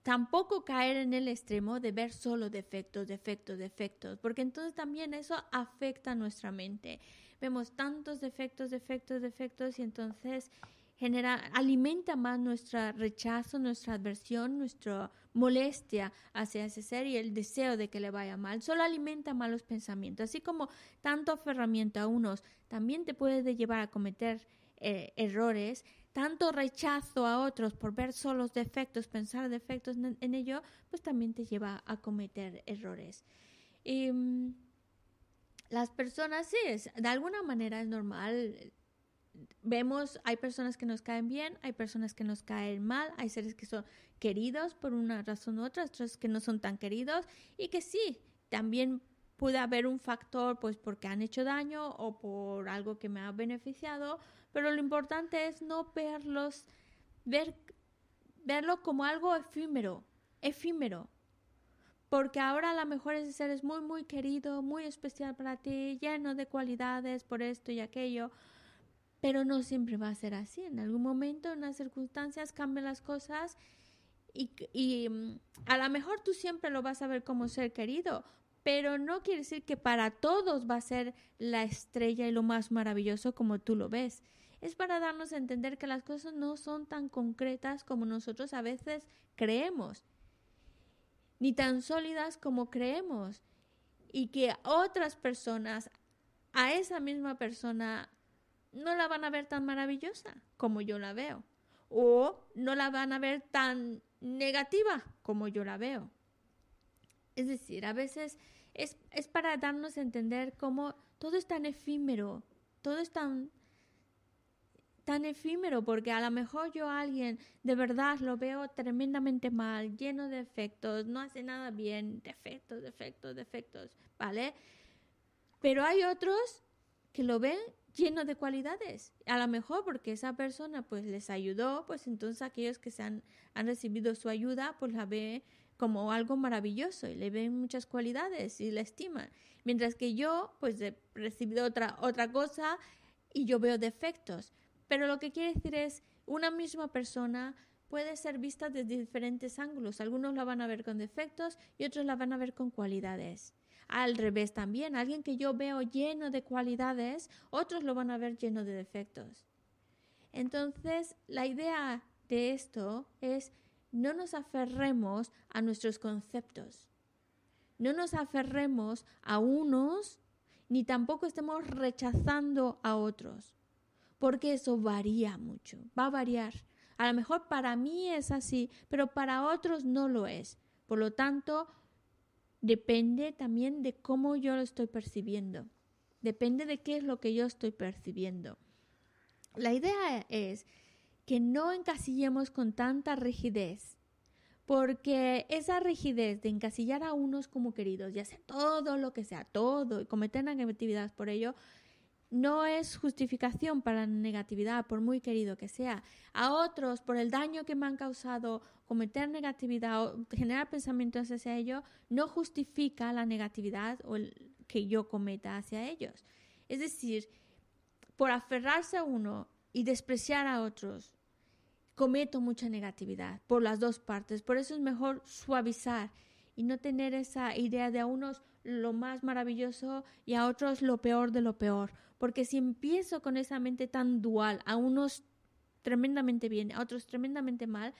tampoco caer en el extremo de ver solo defectos, defectos, defectos, porque entonces también eso afecta nuestra mente. Vemos tantos defectos, defectos, defectos y entonces genera, alimenta más nuestro rechazo, nuestra adversión, nuestra molestia hacia ese ser y el deseo de que le vaya mal. Solo alimenta malos pensamientos. Así como tanto aferramiento a unos también te puede llevar a cometer eh, errores, tanto rechazo a otros por ver solo los defectos, pensar defectos en, en, ello, pues también te lleva a cometer errores. Y, um, las personas, sí, es, de alguna manera es normal vemos, hay personas que nos caen bien, hay personas que nos caen mal, hay seres que son queridos por una razón u otra, otros que no son tan queridos y que sí, también puede haber un factor pues porque han hecho daño o por algo que me ha beneficiado, pero lo importante es no verlos, ver, verlo como algo efímero, efímero. Porque ahora a lo mejor ese ser es muy, muy querido, muy especial para ti, lleno de cualidades por esto y aquello, pero no siempre va a ser así. En algún momento, en las circunstancias, cambian las cosas y, y um, a lo mejor tú siempre lo vas a ver como ser querido, pero no quiere decir que para todos va a ser la estrella y lo más maravilloso como tú lo ves. es para darnos a entender que las cosas no son tan concretas como nosotros a veces creemos, ni tan sólidas como creemos, y que otras personas, a esa misma persona, no la van a ver tan maravillosa como yo la veo, o no la van a ver tan negativa como yo la veo. Es decir, a veces es, es para darnos a entender cómo todo es tan efímero, todo es tan, tan efímero, porque a lo mejor yo a alguien de verdad lo veo tremendamente mal, lleno de defectos, no hace nada bien, defectos, defectos, defectos, ¿vale? Pero hay otros que lo ven lleno de cualidades. A lo mejor porque esa persona pues les ayudó, pues entonces aquellos que se han, han recibido su ayuda pues la ven como algo maravilloso y le ven muchas cualidades y la estiman. Mientras que yo pues he recibido otra, otra cosa y yo veo defectos. Pero lo que quiere decir es, una misma persona puede ser vista desde diferentes ángulos. Algunos la van a ver con defectos y otros la van a ver con cualidades. Al revés también, alguien que yo veo lleno de cualidades, otros lo van a ver lleno de defectos. Entonces, la idea de esto es no nos aferremos a nuestros conceptos. No nos aferremos a unos, ni tampoco estemos rechazando a otros porque eso varía mucho, va a variar. A lo mejor para mí es así, pero para otros no lo es. Por lo tanto, depende también de cómo yo lo estoy percibiendo. Depende de qué es lo que yo estoy percibiendo. La idea es que no encasillemos con tanta rigidez, porque esa rigidez de encasillar a unos como queridos y hacer todo lo que sea, todo, y cometer negatividades por ello, no es justificación para negatividad, por muy querido que sea. A otros, por el daño que me han causado, cometer negatividad o generar pensamientos hacia ellos, no justifica la negatividad o que yo cometa hacia ellos. Es decir, por aferrarse a uno y despreciar a otros, cometo mucha negatividad por las dos partes. Por eso es mejor suavizar y no tener esa idea de a unos lo más maravilloso y a otros lo peor de lo peor porque si empiezo con esa mente tan dual, a unos tremendamente bien, a otros tremendamente mal,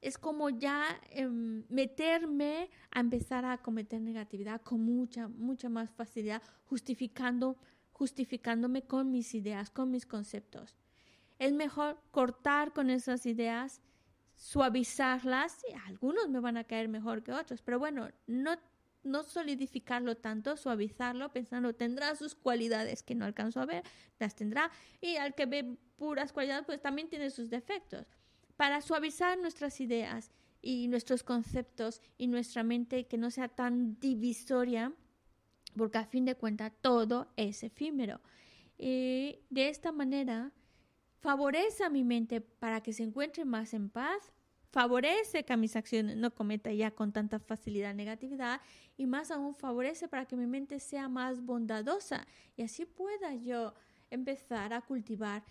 es como ya em, meterme a empezar a cometer negatividad con mucha, mucha más facilidad, justificando, justificándome con mis ideas, con mis conceptos. Es mejor cortar con esas ideas, suavizarlas, algunos me van a caer mejor que otros, pero bueno, no no solidificarlo tanto, suavizarlo, pensando tendrá sus cualidades que no alcanzo a ver, las tendrá, y al que ve puras cualidades, pues también tiene sus defectos. Para suavizar nuestras ideas y nuestros conceptos y nuestra mente que no sea tan divisoria, porque a fin de cuentas todo es efímero. Y de esta manera favorece a mi mente para que se encuentre más en paz, favorece que mis acciones no cometa ya con tanta facilidad negatividad y más aún favorece para que mi mente sea más bondadosa y así pueda yo empezar a cultivar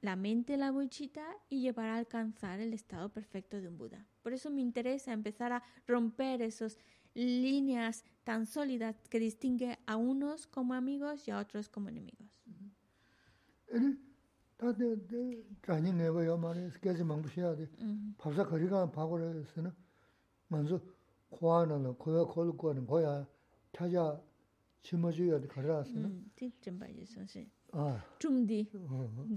la mente la buchita y llevar a alcanzar el estado perfecto de un Buda. Por eso me interesa empezar a romper esas líneas tan sólidas que distingue a unos como amigos y a otros como enemigos. 코아나는 코야 콜고는 거야 타자 치모주야 가라스는 음 진짜 선생 아 좀디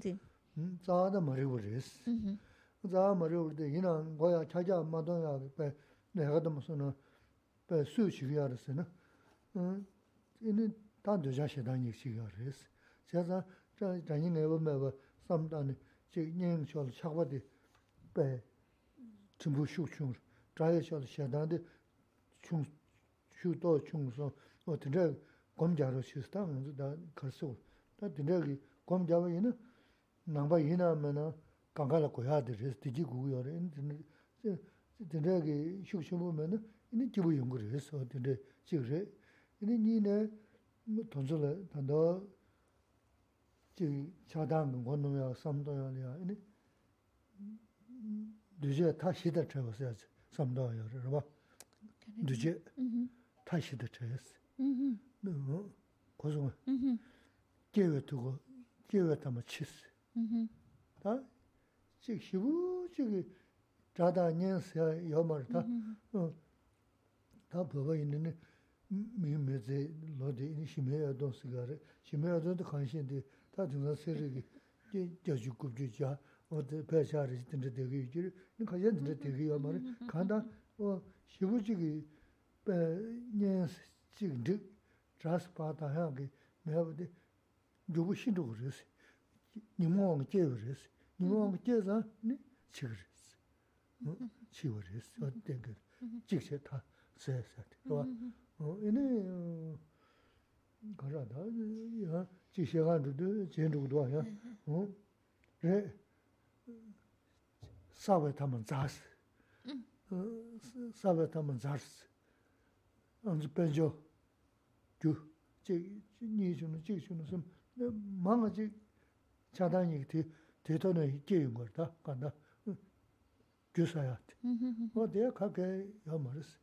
네 음 자다 머리 버리스 음자 머리 버리데 이나 거야 타자 마도야 배 내가도 무슨 배 수시야 알았으나 음 이는 단도 자시다니 시가르스 제가 자 자니 내보면 samdani chik nying shol chakwa di bay timbu shuk chung, chaya shol shadan di chung, shuk to chung son, o tinday gom jaro shista nganzu da karsikur. Da tinday ki gom jawa ina, nangba ina mana kankala kuya di res, diji gugu yore, tinday ki shuk chumbu mana, ina jibu yungu res, o tinday chik re. Ina nyi na, tonzo la, tanda 지 차단 건너야 삼도야야. 아니? 두제 다시다 쳐서 삼도야 그러봐 두제 다시다 쳐서 음 고소 음 깨워 두고 깨워 담아 치스 음다? 지금 시부 지금 자다 년세 요마르다 어다 보고 있는 미미제 로데 이니 시메야 돈스가레 시메야 돈도 관심이 tā tīngzā sērī kī jāshī gupchū chā, pē shā rī tīndrā tēgī yu jirī, nī kāyā tīndrā tēgī yu mā rī, kāndā shivu chī kī pē nyān chī kī dhīk, chās pā tā yā kī mē bā tī yubu shindu gu rī sī, nīmō wāng chē yu rī sī, nīmō wāng chē sā nī chī rī sī, chī rī sī, chī chē tā sē sā tī, 가라 다야 지시간도 전주도 야 응. 그래 사베 타면 자스. 응. 사베 타면 자스. 안지 벤조 주 제니 좀 지시는 좀 망아지 자단이 되 되더는 있게인 거다. 간다. 교사야. 뭐 내가 가게 야 말았어.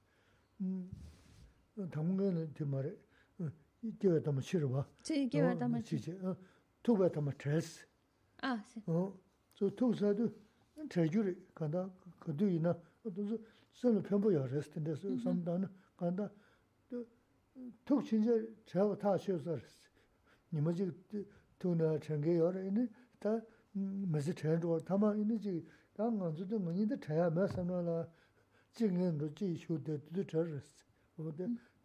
음 당분간은 그 말에 gyawar tama shirwa. Chi gyawar tama shirwa? Tukwa tama tres. Ah, si. So tuk sadu trajuri kanda kadu ina, sanu pyambu ya res tanda samdana kanda tuk chinja chayawa taa shio sa res. Nima jik tukna change ya ra ina ta masi chayandruwa, tama ina jik ta nganzu tu nganyi da chaya ma samna la jik ngan ru jik shio de tudu chayawa res.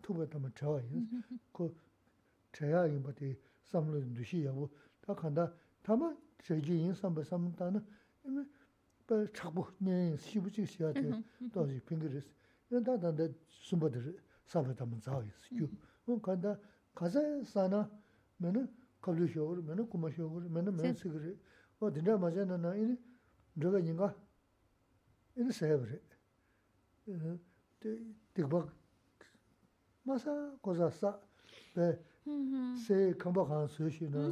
Tukwa tama chayawa ina. chaya yinpa ti samlo ndushi yabu. Ta khanda tama chayi yin samba samdana ime pa chakbu nyan shibu chik siya ti doji pingiris. Yan ta tanda sumba dhiri sabba tama zawa yin sikyu. Un mm-hmm. khanda kaza sana mena kablu shogur, mena kuma shogur, mena mena sikiri. O dinda majana na ini dhruga yinga ini sayabri. Eh, tikbak masa koza sa. Be khāndā kāsā sāna mēnā kāpļu shōgurī, mēnā kumā shōgurī, mēnā mēnā sikirī. Wā dīndā mācā nā nā inī dhruva yīngā, inī sāyabarī. Tīkbā māsā kōsā sā, bē sē kāmbā khāna sūshī nā,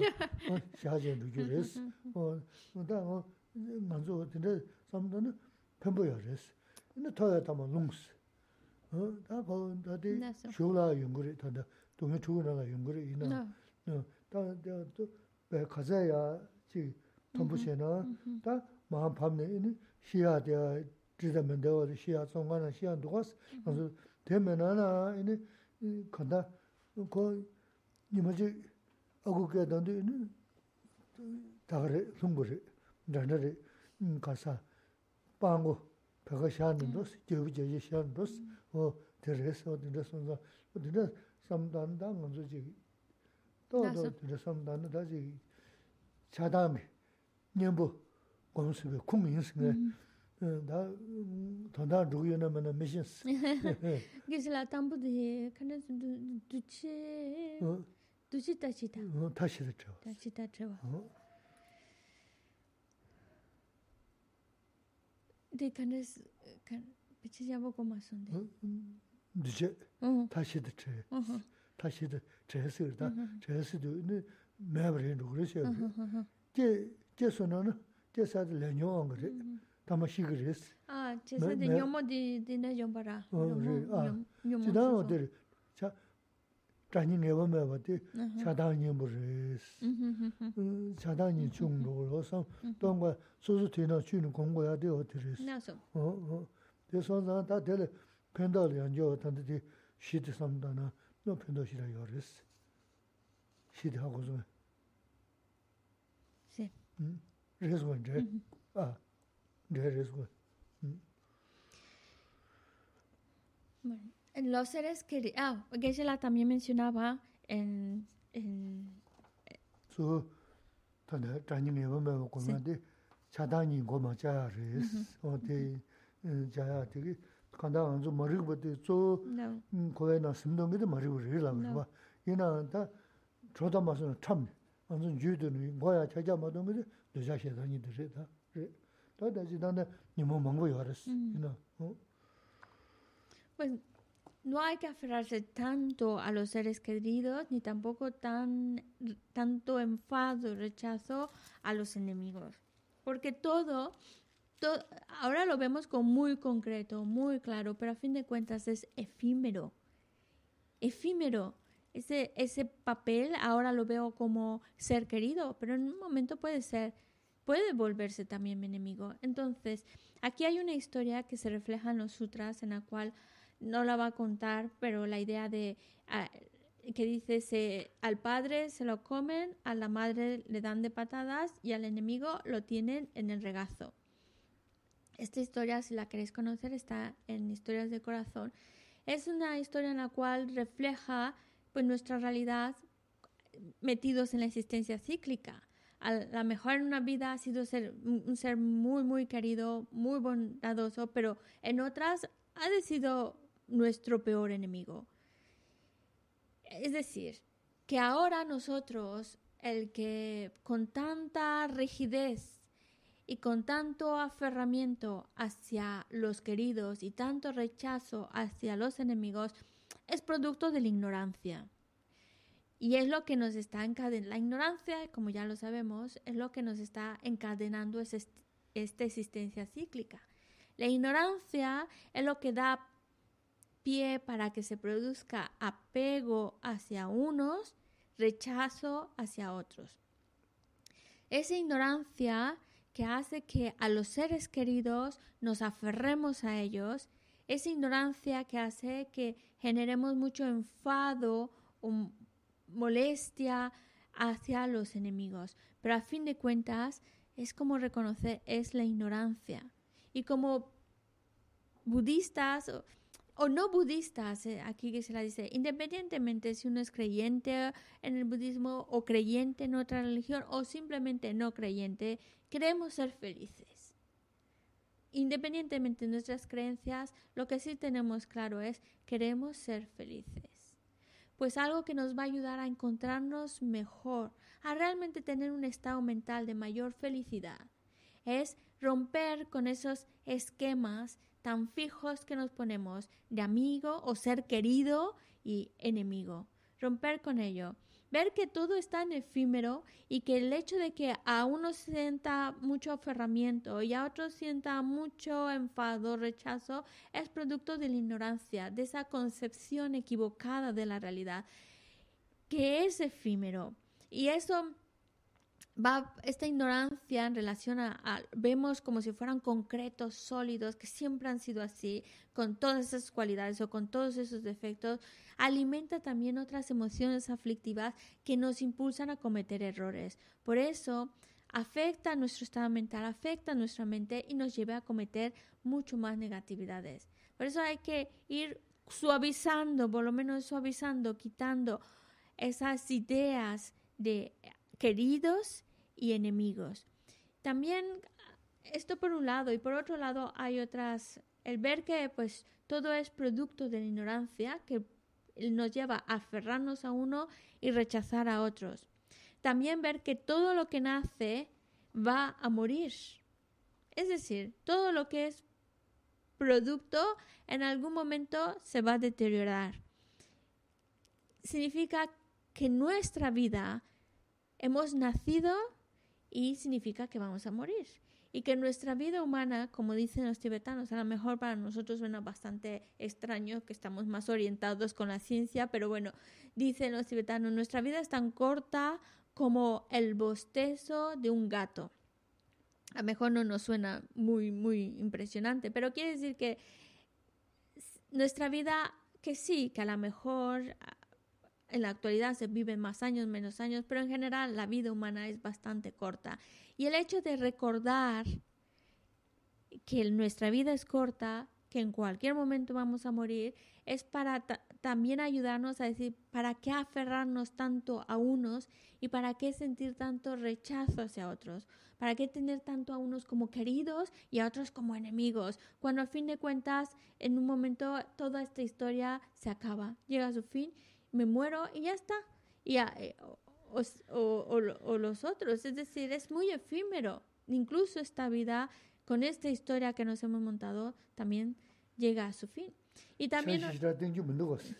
shācā dhūjī rēs. Wā dā ngā ngā dzō dīndā samdā nā pēmbō yā rēs. Inī tōyā tāma lūngs. Dā kō dā dī shūlā yungurī, tāndā dōngi chūgū nā yungurī inā. 다 또, 배 가자야 지 통부세나 다 마음 밤에 이니 시야 돼 지다면 되어 시야 송관은 시야 누가 그래서 되면 하나 이니 간다 그 이모지 어고게 된데 이니 다그래 송부리 나나리 가사 빵고 배가 샤는도 저기 저기 샤는도 어 들어서 들어서 어디다 삼단다 먼저 지금 또또 드렸습니다. 다시 차담이 년부 공수비 국민승에 다 돈다 주요는 미션스 기슬아 담부디 칸에 두치 두치 다치다 어 다시 됐죠 다시 다쳐 데 칸에 칸 비치 잡고 고마선데 두치 다시 됐죠 다시도 제스르다 제스도 네 매버린 그러셔 게 게서는 게사도 레뇨 그래 담아시 그랬어 아 제스도 녀모디 디나 좀 봐라 아 지난 어디 자 자니 내 zhanyi ngewa mewa di uh-huh. chadanyi muris. Mm-hmm. Uh, chadanyi chungro lo sam, mm-hmm. tongwa susu tina chuni kongwa ya diyo diris. Uh, uh, di son zang da dili penda li yanjo tanda di shidi samdana, no penda shira yoris. Shidi hagu zume. Si. Hmm? Rizwan zhe, mm-hmm. a, zhe rizwan. Hmm. Mari. en los seres que ah que ella también mencionaba en en so tanda tani me va con de chadani go ma cha res mm-hmm. o de ja de kanda anzu mari go de so ko na simdong de mari go re la ba. Ina da 조다 마서 참 완전 주드는 뭐야 찾아 마던 거지 도자 세상이 되다 또 다시 나는 니모 망고 요랬어 이나 어 no hay que aferrarse tanto a los seres queridos, ni tampoco tan, tanto enfado, rechazo a los enemigos. Porque todo todo, ahora lo vemos como muy concreto, muy claro, pero a fin de cuentas es efímero. Efímero. Ese, ese papel ahora lo veo como ser querido, pero en un momento puede ser puede volverse también mi enemigo. Entonces, aquí hay una historia que se refleja en los sutras, en la cual no la va a contar, pero la idea de ah, que dice se, al padre se lo comen, a la madre le dan de patadas y al enemigo lo tienen en el regazo. Esta historia, si la queréis conocer, está en Historias de Corazón. Es una historia en la cual refleja pues, nuestra realidad metidos en la existencia cíclica. A lo mejor en una vida ha sido ser, un ser muy, muy querido, muy bondadoso, pero en otras ha sido nuestro peor enemigo. Es decir, que ahora nosotros, el que con tanta rigidez y con tanto aferramiento hacia los queridos y tanto rechazo hacia los enemigos, es producto de la ignorancia. Y es lo que nos está encadenando, la ignorancia, como ya lo sabemos, es lo que nos está encadenando esta existencia cíclica. La ignorancia es lo que da pie para que se produzca apego hacia unos, rechazo hacia otros. Esa ignorancia que hace que a los seres queridos nos aferremos a ellos, esa ignorancia que hace que generemos mucho enfado o molestia hacia los enemigos. Pero a fin de cuentas es como reconocer, es la ignorancia. Y como budistas o no budistas, aquí que se la dice, independientemente si uno es creyente en el budismo o creyente en otra religión o simplemente no creyente, queremos ser felices. Independientemente de nuestras creencias, lo que sí tenemos claro es queremos ser felices. Pues algo que nos va a ayudar a encontrarnos mejor, a realmente tener un estado mental de mayor felicidad, es romper con esos esquemas tan fijos que nos ponemos de amigo o ser querido y enemigo. Romper con ello. Ver que todo está en efímero y que el hecho de que a uno sienta mucho aferramiento y a otro sienta mucho enfado, rechazo, es producto de la ignorancia, de esa concepción equivocada de la realidad, que es efímero. Y eso va esta ignorancia en relación a, vemos como si fueran concretos, sólidos, que siempre han sido así, con todas esas cualidades o con todos esos defectos, alimenta también otras emociones aflictivas que nos impulsan a cometer errores. Por eso afecta a nuestro estado mental, afecta a nuestra mente y nos lleva a cometer mucho más negatividades. Por eso hay que ir suavizando, por lo menos suavizando, quitando esas ideas de queridos y enemigos. También esto por un lado y por otro lado hay otras, el ver que pues todo es producto de la ignorancia que nos lleva a aferrarnos a uno y rechazar a otros. También ver que todo lo que nace va a morir. Es decir, todo lo que es producto en algún momento se va a deteriorar. Significa que nuestra vida hemos nacido y significa que vamos a morir. Y que nuestra vida humana, como dicen los tibetanos, a lo mejor para nosotros suena bastante extraño, que estamos más orientados con la ciencia, pero bueno, dicen los tibetanos, nuestra vida es tan corta como el bostezo de un gato. A lo mejor no nos suena muy, muy impresionante, pero quiere decir que nuestra vida, que sí, que a lo mejor en la actualidad se viven más años, menos años, pero en general la vida humana es bastante corta. Y el hecho de recordar que nuestra vida es corta, que en cualquier momento vamos a morir, es para también ayudarnos a decir, ¿para qué aferrarnos tanto a unos y para qué sentir tanto rechazo hacia otros? ¿Para qué tener tanto a unos como queridos y a otros como enemigos? Cuando al fin de cuentas, en un momento, toda esta historia se acaba, llega a su fin me muero y ya está. Y eh, o, los otros, es decir, es muy efímero. Incluso esta vida, con esta historia que nos hemos montado, también llega a su fin. Y también...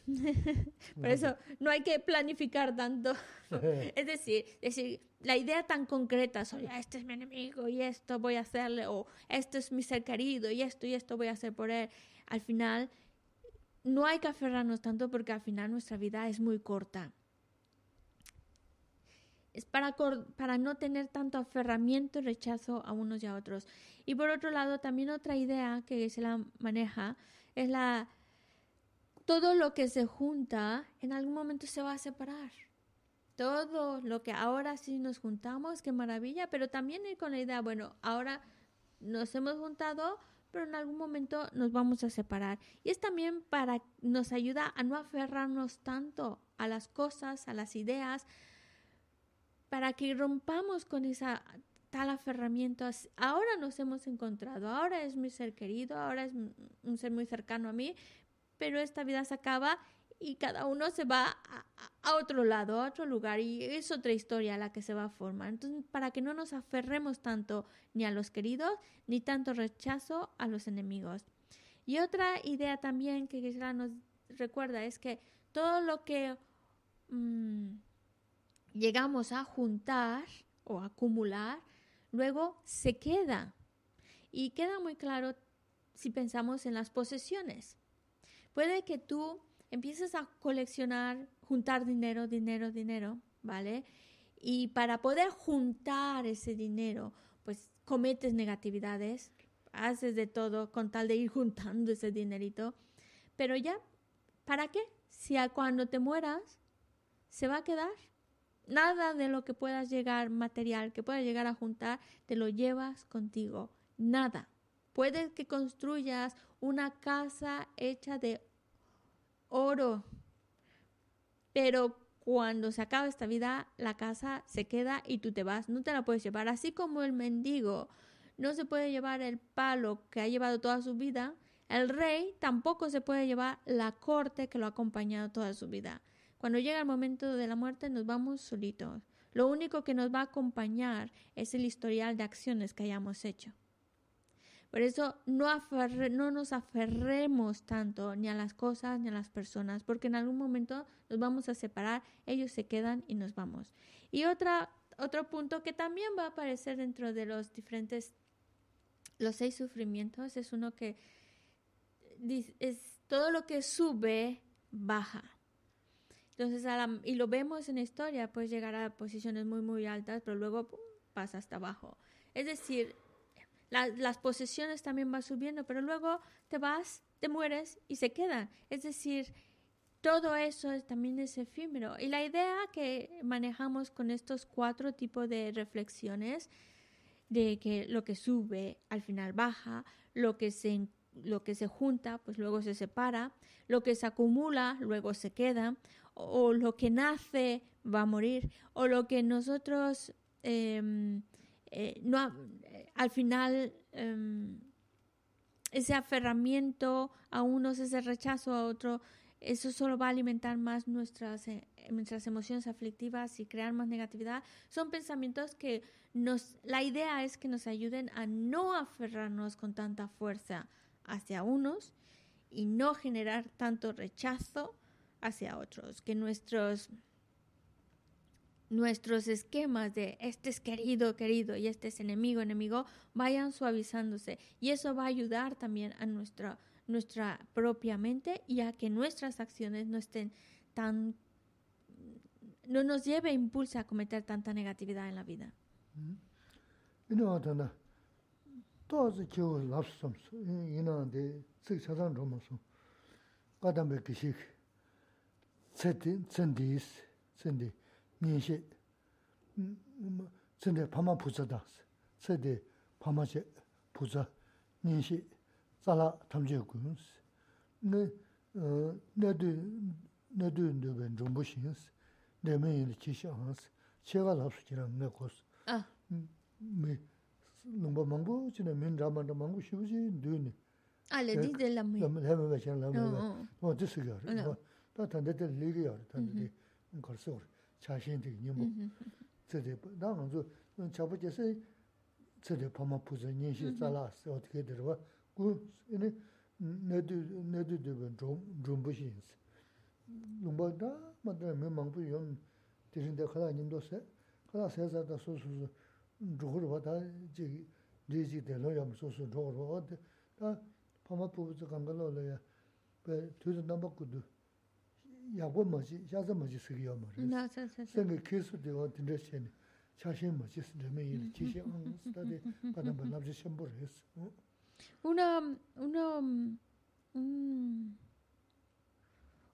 Por eso no hay que planificar tanto. es decir, decir, la idea tan concreta ah, este es mi enemigo y esto voy a hacerle, o esto es mi ser querido y esto y esto voy a hacer por él, al final no hay que aferrarnos tanto porque al final nuestra vida es muy corta. es para, para no tener tanto aferramiento y rechazo a unos y a otros. Y por otro lado, también otra idea que se la maneja es la todo lo que se junta en algún momento se va a separar. Todo lo que ahora sí nos juntamos, qué maravilla, pero también ir con la idea, bueno, ahora nos hemos juntado, pero en algún momento nos vamos a separar. Y es también para, nos ayuda a no aferrarnos tanto a las cosas, a las ideas, para que rompamos con esa tal aferramiento. Ahora nos hemos encontrado, ahora es mi ser querido, ahora es un ser muy cercano a mí, pero esta vida se acaba y cada uno se va a, otro lado, a otro lugar, y es otra historia la que se va a formar. Entonces, para que no nos aferremos tanto ni a los queridos, ni tanto rechazo a los enemigos. Y otra idea también que quizá nos recuerda es que todo lo que mm, llegamos a juntar o acumular, luego se queda. Y queda muy claro si pensamos en las posesiones. Puede que tú empieces a coleccionar, juntar dinero, dinero, dinero, ¿vale? Y para poder juntar ese dinero, pues cometes negatividades, haces de todo con tal de ir juntando ese dinerito. Pero ya, ¿para qué? Si a cuando te mueras, se va a quedar. Nada de lo que puedas llegar, material que puedas llegar a juntar, te lo llevas contigo. Nada. Puede que construyas una casa hecha de oro, pero cuando se acaba esta vida, la casa se queda y tú te vas, no te la puedes llevar. Así como el mendigo no se puede llevar el palo que ha llevado toda su vida, el rey tampoco se puede llevar la corte que lo ha acompañado toda su vida. Cuando llega el momento de la muerte nos vamos solitos. Lo único que nos va a acompañar es el historial de acciones que hayamos hecho. Por eso no, no nos aferremos tanto ni a las cosas ni a las personas, porque en algún momento nos vamos a separar, ellos se quedan y nos vamos. Y otra, otro punto que también va a aparecer dentro de los diferentes, los seis sufrimientos, es uno que es todo lo que sube, baja. Entonces, y lo vemos en la historia, puedes llegar a posiciones muy, muy altas, pero luego pasa hasta abajo. Es decir, las posesiones también van subiendo, pero luego te vas, te mueres y se quedan. Es decir, todo eso también es efímero. Y la idea que manejamos con estos cuatro tipos de reflexiones, de que lo que sube al final baja, lo que se, lo que se junta, pues luego se separa, lo que se acumula, luego se queda, o, lo que nace va a morir, o lo que nosotros em, eh, no, al final em, ese aferramiento a unos, ese rechazo a otro, eso solo va a alimentar más nuestras, eh, nuestras emociones aflictivas y crear más negatividad. Son pensamientos que nos, la idea es que nos ayuden a no aferrarnos con tanta fuerza hacia unos y no generar tanto rechazo hacia otros, que nuestros nuestros esquemas de este es querido, querido y este es enemigo, enemigo, vayan suavizándose. Y eso va a ayudar también a nuestra, nuestra propia mente y a que nuestras acciones no estén tan, no nos lleve impulso a cometer tanta negatividad en la vida. 니시 근데 파마 부자다 세대 파마제 부자 니시 살라 탐제고스 네 네드 네드인데 벤 좀보시스 내면이 치셔스 제가 납수기랑 내고스 아미 농바 망고 지나 민라만다 망고 쉬우지 되니 알레디 델라미 람 해면 배션 람 뭐 디스거 다 단데데 리기요 단데 걸서 차신데 니모 저데 나는 저 잡으게서 저데 파마 부자 년시 잘라서 어떻게 들어 그 이네 내도 내도 되면 좀좀 보시는스 농바다 맞다 매망부 용 되는데 하나 님도 세 하나 세자다 소소소 저거 봐다 지 리지 되는 양 소소 저거 어디 다 파마 부자 간걸로야 그 둘은 넘었거든 yaqwa maji, yaza maji sikiyo ma res. No, sí, sí, sí. Sengi kesu diwa dinda sheni, chashin maji rime yili, chishi ang stadi padamba nabzi shambu res. Uno, uno, un,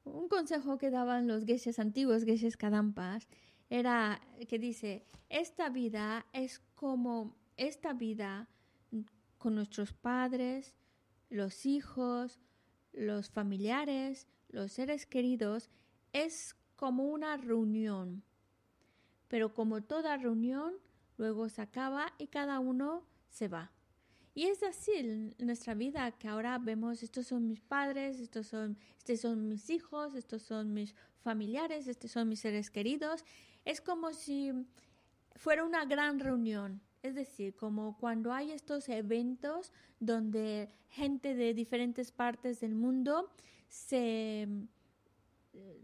un consejo que daban los geshes antiguos, geshes kadampas, era que dice, esta vida es como esta vida con nuestros padres, los hijos, los familiares, los seres queridos, es como una reunión. Pero como toda reunión, luego se acaba y cada uno se va. Y es así en nuestra vida que ahora vemos, estos son mis padres, estos son, estos son mis hijos, estos son mis familiares, estos son mis seres queridos. Es como si fuera una gran reunión. Es decir, como cuando hay estos eventos donde gente de diferentes partes del mundo se,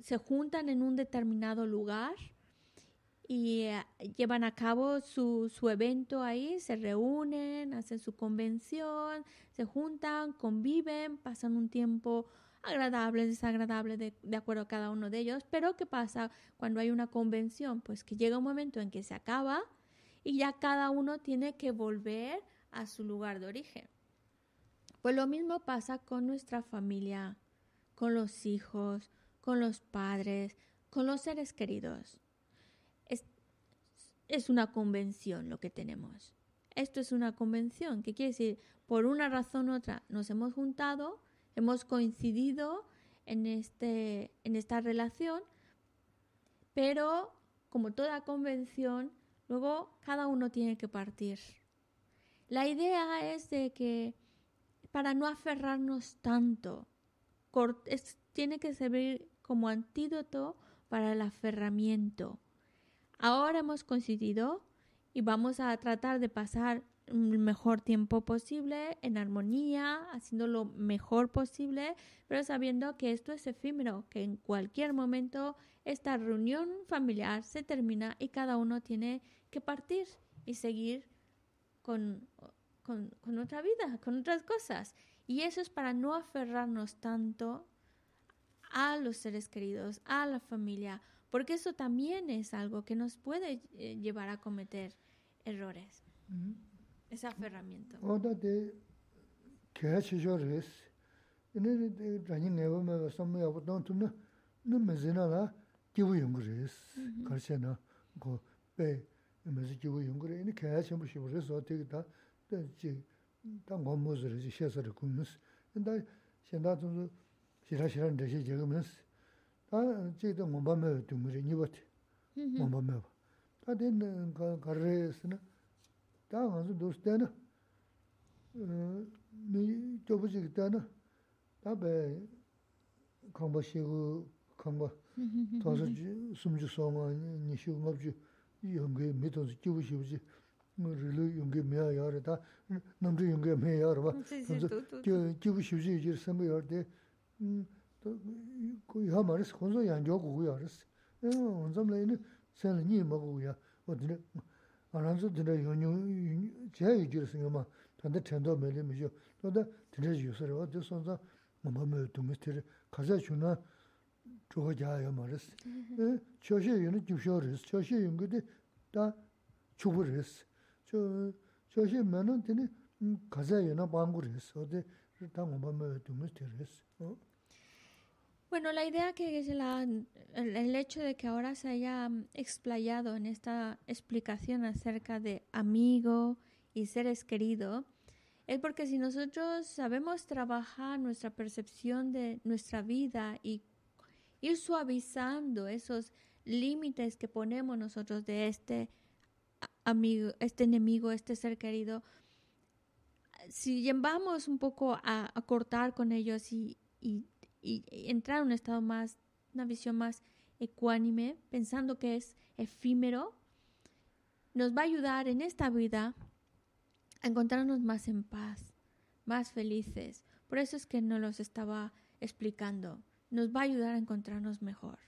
se juntan en un determinado lugar y eh, llevan a cabo su, su evento ahí, se reúnen, hacen su convención, se juntan, conviven, pasan un tiempo agradable, desagradable, de, de, acuerdo a cada uno de ellos. Pero ¿qué pasa cuando hay una convención? Pues que llega un momento en que se acaba y ya cada uno tiene que volver a su lugar de origen. Pues lo mismo pasa con nuestra familia, con los hijos, con los padres, con los seres queridos. Es, es una convención lo que tenemos. Esto es una convención, que quiere decir, por una razón u otra nos hemos juntado, hemos coincidido en, este, en esta relación, pero como toda convención, luego cada uno tiene que partir. La idea es de que para no aferrarnos tanto, es, tiene que servir como antídoto para el aferramiento. Ahora hemos coincidido y vamos a tratar de pasar el mejor tiempo posible en armonía, haciendo lo mejor posible, pero sabiendo que esto es efímero, que en cualquier momento esta reunión familiar se termina y cada uno tiene que partir y seguir con, con, con otra vida, con otras cosas. Y eso es para no aferrarnos tanto a los seres queridos, a la familia, porque eso también es algo que nos puede eh, llevar a cometer errores. Mm -hmm. Ese aferramiento. 다 뭐뭐를 시셔서를 군스 근데 현다도 지라시란 데시 지금은 아 제도 뭐 밤에 두무리 니버티 뭐 밤에 다 되는 거 가르스나 다 가서 도스테나 어미 저부지 있다나 다베 컴버시고 컴버 도서 숨주 소마 니슈 먹주 이용게 미도스 지부시부지 rilö yungi meya yari ta namzhi yungi meya yari ba jigu shivji yijir sambi yari de ya maris khunzo yanjo gugu yaris onzam la yini senla nyi ma gugu ya o dine aranzo dine yonyo jaya yijir singa ma tanda tendo meli mi jo toda dine yusari wa de sonza mamba meyo dumis tiri kaza chuna chukha jaya ya maris choshi yungi jibsho ris choshi yungi di ta chubu ris dī tā chūgu rīs, Bueno, la idea que es la, el, hecho de que ahora se haya explayado en esta explicación acerca de amigo y seres querido es porque si nosotros sabemos trabajar nuestra percepción de nuestra vida y ir suavizando esos límites que ponemos nosotros de este amigo, este enemigo, este ser querido, si vamos un poco a, a cortar con ellos y, y, entrar en un estado más, una visión más ecuánime, pensando que es efímero, nos va a ayudar en esta vida a encontrarnos más en paz, más felices. Por eso es que nos los estaba explicando. Nos va a ayudar a encontrarnos mejor.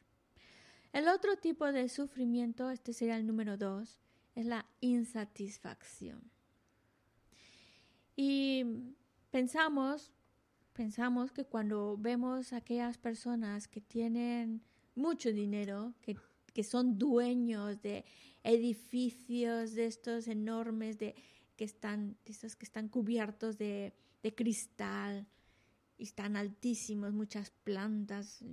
El otro tipo de sufrimiento, este sería el número dos, es la insatisfacción. Y pensamos, pensamos que cuando vemos a aquellas personas que tienen mucho dinero, que, que son dueños de edificios de estos enormes, de, que están, de que están cubiertos de, de cristal y están altísimos, muchas plantas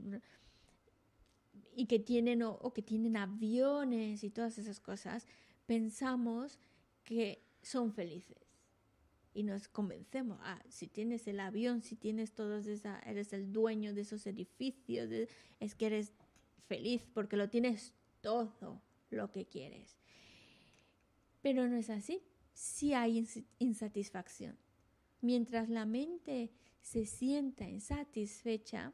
y que tienen o, que tienen aviones y todas esas cosas, pensamos que son felices y nos convencemos, ah, si tienes el avión, si tienes todos esa, eres el dueño de esos edificios, es que eres feliz porque lo tienes todo lo que quieres. Pero no es así, sí hay insatisfacción. Mientras la mente se sienta insatisfecha,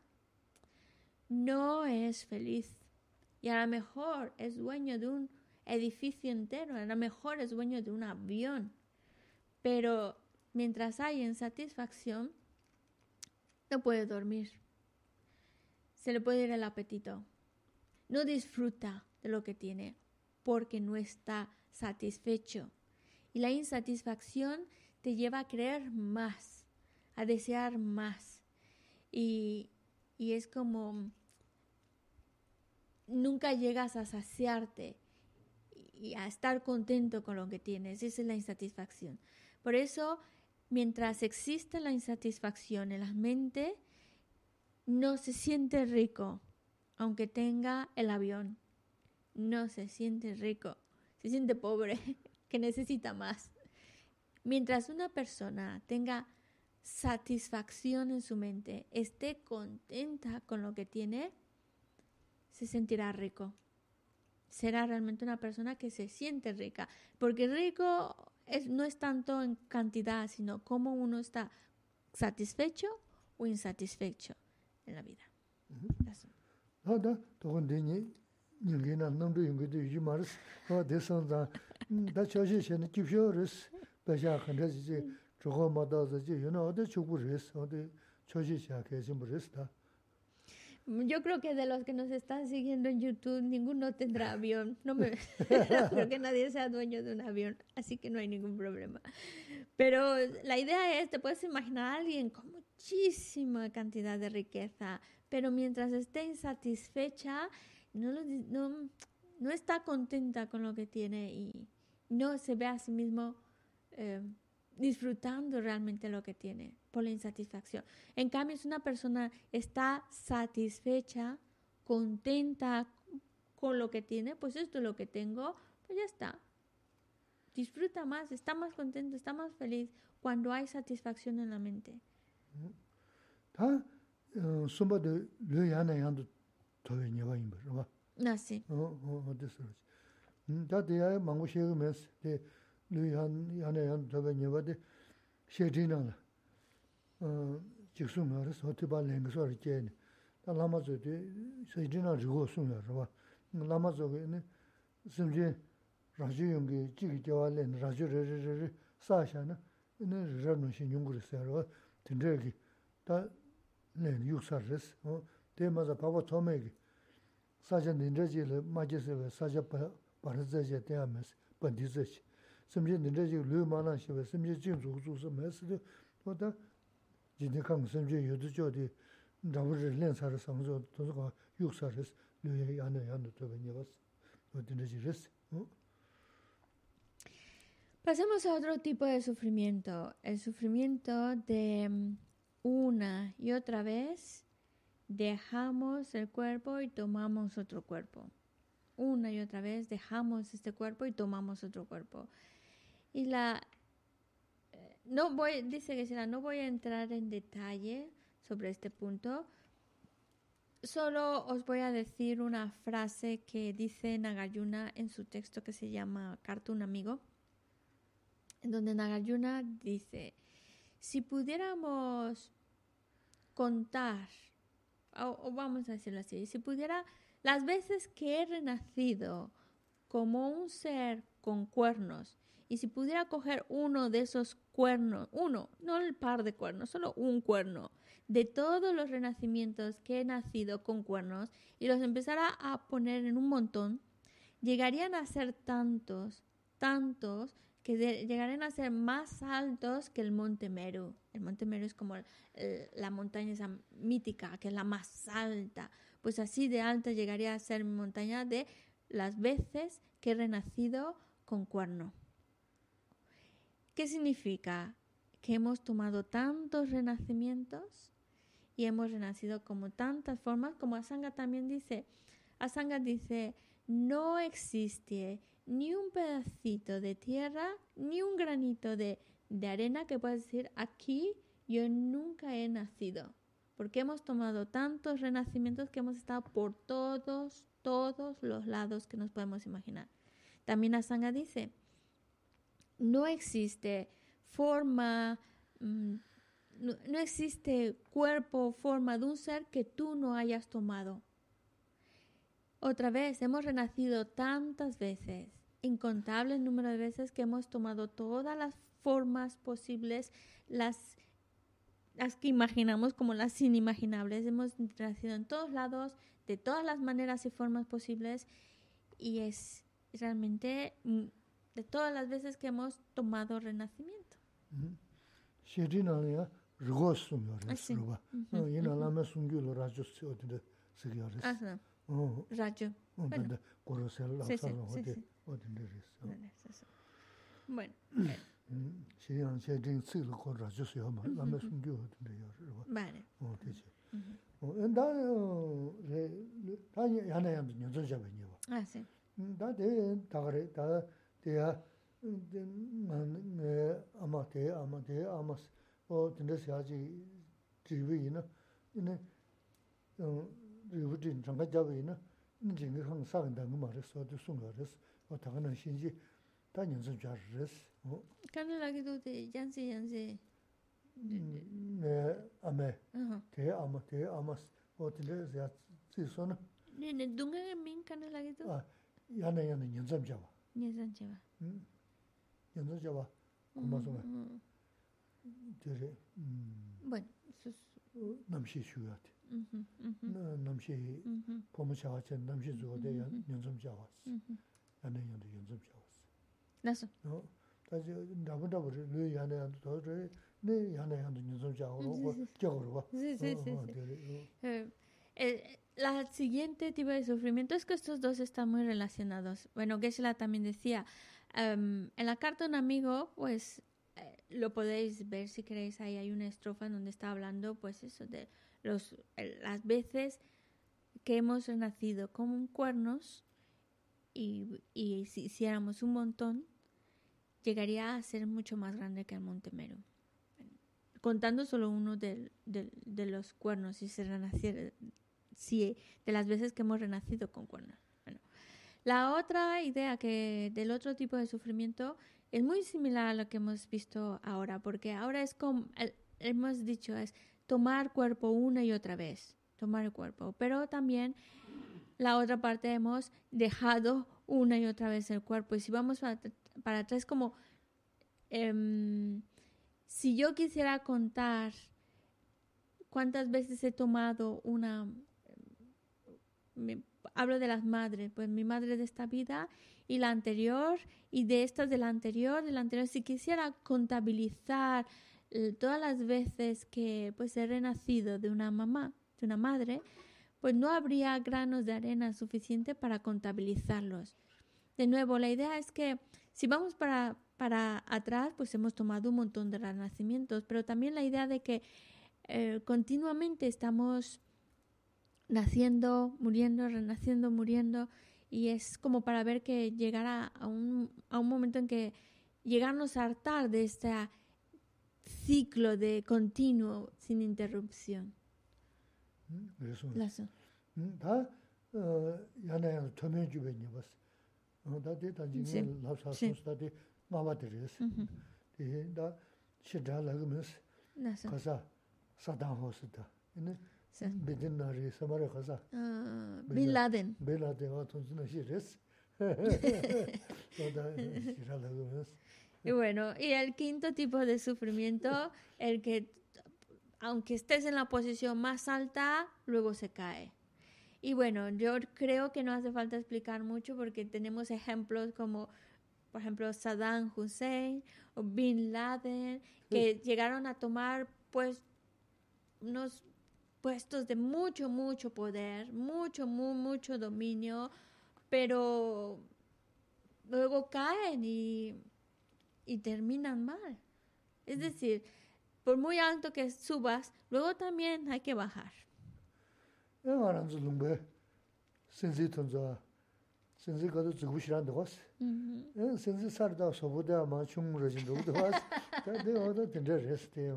no es feliz. Y a lo mejor es dueño de un edificio entero, a lo mejor es dueño de un avión. Pero mientras hay insatisfacción, no puede dormir. Se le puede ir el apetito. No disfruta de lo que tiene porque no está satisfecho. Y la insatisfacción te lleva a querer más, a desear más. Y, y es como nunca llegas a saciarte y a estar contento con lo que tienes. Esa es la insatisfacción. Por eso, mientras existe la insatisfacción en la mente, no se siente rico, aunque tenga el avión. No se siente rico, se siente pobre, que necesita más. Mientras una persona tenga satisfacción en su mente, esté contenta con lo que tiene, se sentirá rico. Será realmente una persona que se siente rica, porque rico es, no es tanto en cantidad, sino cómo uno está satisfecho o insatisfecho en la vida. Yo creo que de los que nos están siguiendo en YouTube, ninguno tendrá avión. No me creo que nadie sea dueño de un avión, así que no hay ningún problema. Pero la idea es, te puedes imaginar a alguien con muchísima cantidad de riqueza, pero mientras esté insatisfecha, no, no, no está contenta con lo que tiene y no se ve a sí mismo eh, disfrutando realmente lo que tiene por la insatisfacción. En cambio, si una persona está satisfecha, contenta con lo que tiene, pues esto es lo que tengo, pues ya está. Disfruta más, está más contento, está más feliz cuando hay satisfacción en la mente. Ah, jiksu nga rasa, tiba lenga suwa ra jayani. Ta lama zo di sayidina rigo sunga rwa. Lama zo ki simji raju yungi jiki jawa lena, raju ra ra ra ra saasha na, ina ra nushin yungu rasa rwa. Tindra ki ta lena yuksa rasa. Te maza papa tome ki saasha nindra ji la maji siwa saasha paraza ja tena mesi, pandi zashi. Simji nindra ji luyo mana shiwa, simji jing zuku zuku sa mesi, ta Pasemos a otro tipo de sufrimiento, el sufrimiento de una y otra vez dejamos el cuerpo y tomamos otro cuerpo. Una y otra vez dejamos este cuerpo y tomamos otro cuerpo. Y la no voy, dice no voy a entrar en detalle sobre este punto. Solo os voy a decir una frase que dice Nagarjuna en su texto que se llama Carta un amigo, en donde Nagarjuna dice, si pudiéramos contar, o vamos a decirlo así, si pudiera, las veces que he renacido como un ser con cuernos y si pudiera coger uno de esos cuernos, uno, no el par de cuernos, solo un cuerno, de todos los renacimientos que he nacido con cuernos y los empezara a poner en un montón, llegarían a ser tantos, tantos, que llegarían a ser más altos que el Monte Meru. El Monte Meru es como la montaña mítica, que es la más alta. pues así de alta llegaría a ser montaña de las veces que he renacido con cuerno. ¿Qué significa? Que hemos tomado tantos renacimientos y hemos renacido como tantas formas, como Asanga también dice. Asanga dice, no existe ni un pedacito de tierra, ni un granito de, de arena que puedas decir, aquí yo nunca he nacido. Porque hemos tomado tantos renacimientos que hemos estado por todos, todos los lados que nos podemos imaginar. También Asanga dice, no existe forma, mm, no, existe cuerpo, forma de un ser que tú no hayas tomado. Otra vez, hemos renacido tantas veces, incontables número de veces que hemos tomado todas las formas posibles, las, las que imaginamos como las inimaginables. Hemos nacido en todos lados, de todas las maneras y formas posibles, y es realmente mm, de todas las veces que hemos tomado renacimiento. Bueno. Vale. Ah, sí. 다 대, 다그래, 다 대야 네 아마 대 아마 대 아마 어 근데서 아직 지위이나 이네 어 리브진 정가 잡이나 이제 그 항상 당고 말했어 또 순간에서 어 다가는 신지 다 연습 잘했어 어 간을하기도 돼 양세 양세 네 아메 대 아마 대 아마 어 근데서 지소나 네네 동강에 민 간을하기도 아 야네 야네 연습 잡아 연습 잡아 음 연습 잡아 고마워 되게 음 bueno 남시 쉬어야 돼 남시 포모샤가 전 남시 주어대 연습 잡아 야네 야네 연습 잡아 나서 어 다시 나보다 버리 뇌 야네 야도 더 네, 야네 야도 연습 잡아 뭐 저거로 봐 Sí, sí, sí, sí. Eh, eh, la siguiente tipo de sufrimiento es que estos dos están muy relacionados. Bueno, Geshe-la también decía, em, en la carta de un amigo, pues eh, lo podéis ver si queréis, ahí hay una estrofa en donde está hablando, pues eso, de los, las veces que hemos renacido como cuernos y, y si hiciéramos un montón, llegaría a ser mucho más grande que el Monte Meru. Contando solo uno de los cuernos, si se renaciera, si de las veces que hemos renacido con cuernos. Bueno, la otra idea que del otro tipo de sufrimiento es muy similar a lo que hemos visto ahora, porque ahora es como hemos dicho es tomar cuerpo una y otra vez, tomar el cuerpo, pero también la otra parte hemos dejado una y otra vez el cuerpo y si vamos para, para atrás como em, si yo quisiera contar cuántas veces he tomado una hablo de las madres, pues mi madre de esta vida y la anterior y de estas de la anterior, de la anterior, si quisiera contabilizar eh, todas las veces que pues he renacido de una mamá, de una madre, pues no habría granos de arena suficiente para contabilizarlos. De nuevo, la idea es que si vamos para, para atrás, pues hemos tomado un montón de renacimientos, pero también la idea de que eh, continuamente estamos naciendo, muriendo, renaciendo, muriendo, y es como para ver que llegará a un, a un momento en que llegarnos a hartar de este ciclo de continuo sin interrupción. 음, 그래서 Lazo. 음, 다 어, 야네 야도 터면 주변이 봤어. 어, 다들 다 Sí. 지금 랍사 Sí. 소스다데 마마들이스. Ujú. 예, 다 시달라그면서 Lazo. 가사 사당 호스다. 이네 Ah, Bin Laden. Bin Laden. Y bueno, y el quinto tipo de sufrimiento, el que aunque estés en la posición más alta, luego se cae. Y bueno, yo creo que no hace falta explicar mucho porque tenemos ejemplos como, por ejemplo, Saddam Hussein o Bin Laden, que sí. llegaron a tomar pues unos puestos de mucho, mucho poder, mucho, muy, mucho dominio, pero luego caen y, y terminan mal. Es decir, por muy alto que subas, luego también hay que bajar. kato sarda sobuda ma chung rajin dhubu oda res te.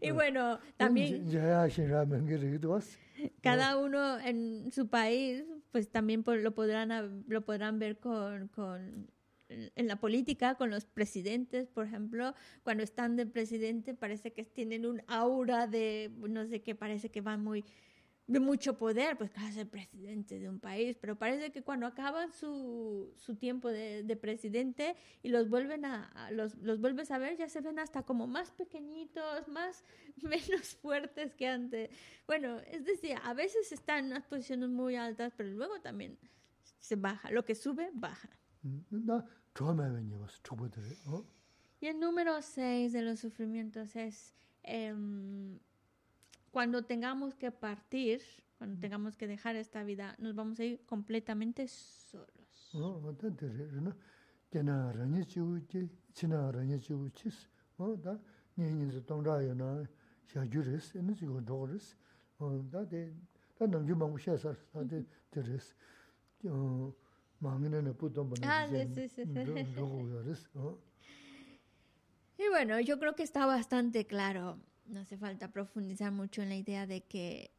Y bueno, también... Shinra mengi rigi dhawas. Cada uno en su país, pues también lo podrán, lo podrán ver con, con en la política, con los presidentes, por ejemplo, cuando están de presidente parece que tienen un aura de, no sé qué, parece que van muy de mucho poder, pues claro, ser presidente de un país, pero parece que cuando acaban su, su tiempo de, de, presidente y los vuelven a, los, los vuelves a ver, ya se ven hasta como más pequeñitos, más menos fuertes que antes. Bueno, es decir, a veces están en unas posiciones muy altas, pero luego también se baja, lo que sube, baja. Y el número 6 de los sufrimientos es eh, cuando tengamos que partir, cuando tengamos que dejar esta vida, nos vamos a ir completamente solos. Ah, sí, sí, sí. Y bueno, yo creo que está bastante claro no hace falta profundizar mucho en la idea de que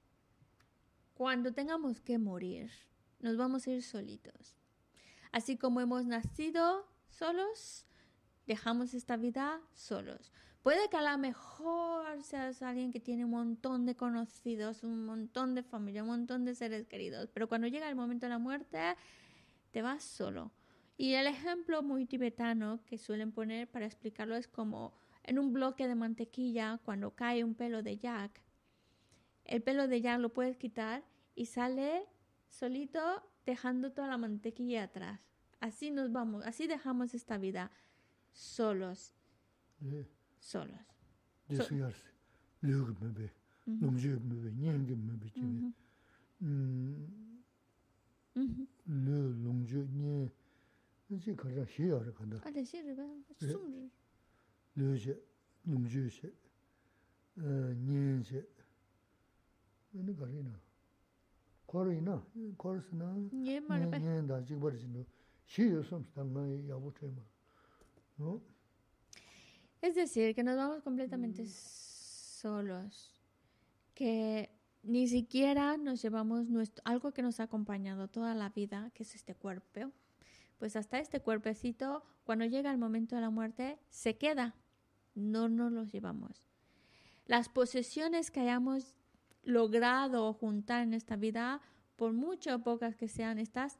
cuando tengamos que morir, nos vamos a ir solitos. Así como hemos nacido solos, dejamos esta vida solos. Puede que a lo mejor seas alguien que tiene un montón de conocidos, un montón de familia, un montón de seres queridos, pero cuando llega el momento de la muerte, te vas solo. Y el ejemplo muy tibetano que suelen poner para explicarlo es como en un bloque de mantequilla cuando cae un pelo de Jack. El pelo de Jack lo puedes quitar y sale solito dejando toda la mantequilla atrás. Así nos vamos, así dejamos esta vida solos. Solos. Es decir, que nos vamos completamente solos, que ni siquiera nos llevamos nuestro, algo que nos ha acompañado toda la vida, que es este cuerpo, pues hasta este cuerpecito, cuando llega el momento de la muerte, se queda no nos los llevamos. Las posesiones que hayamos logrado juntar en esta vida, por mucho o pocas que sean estas,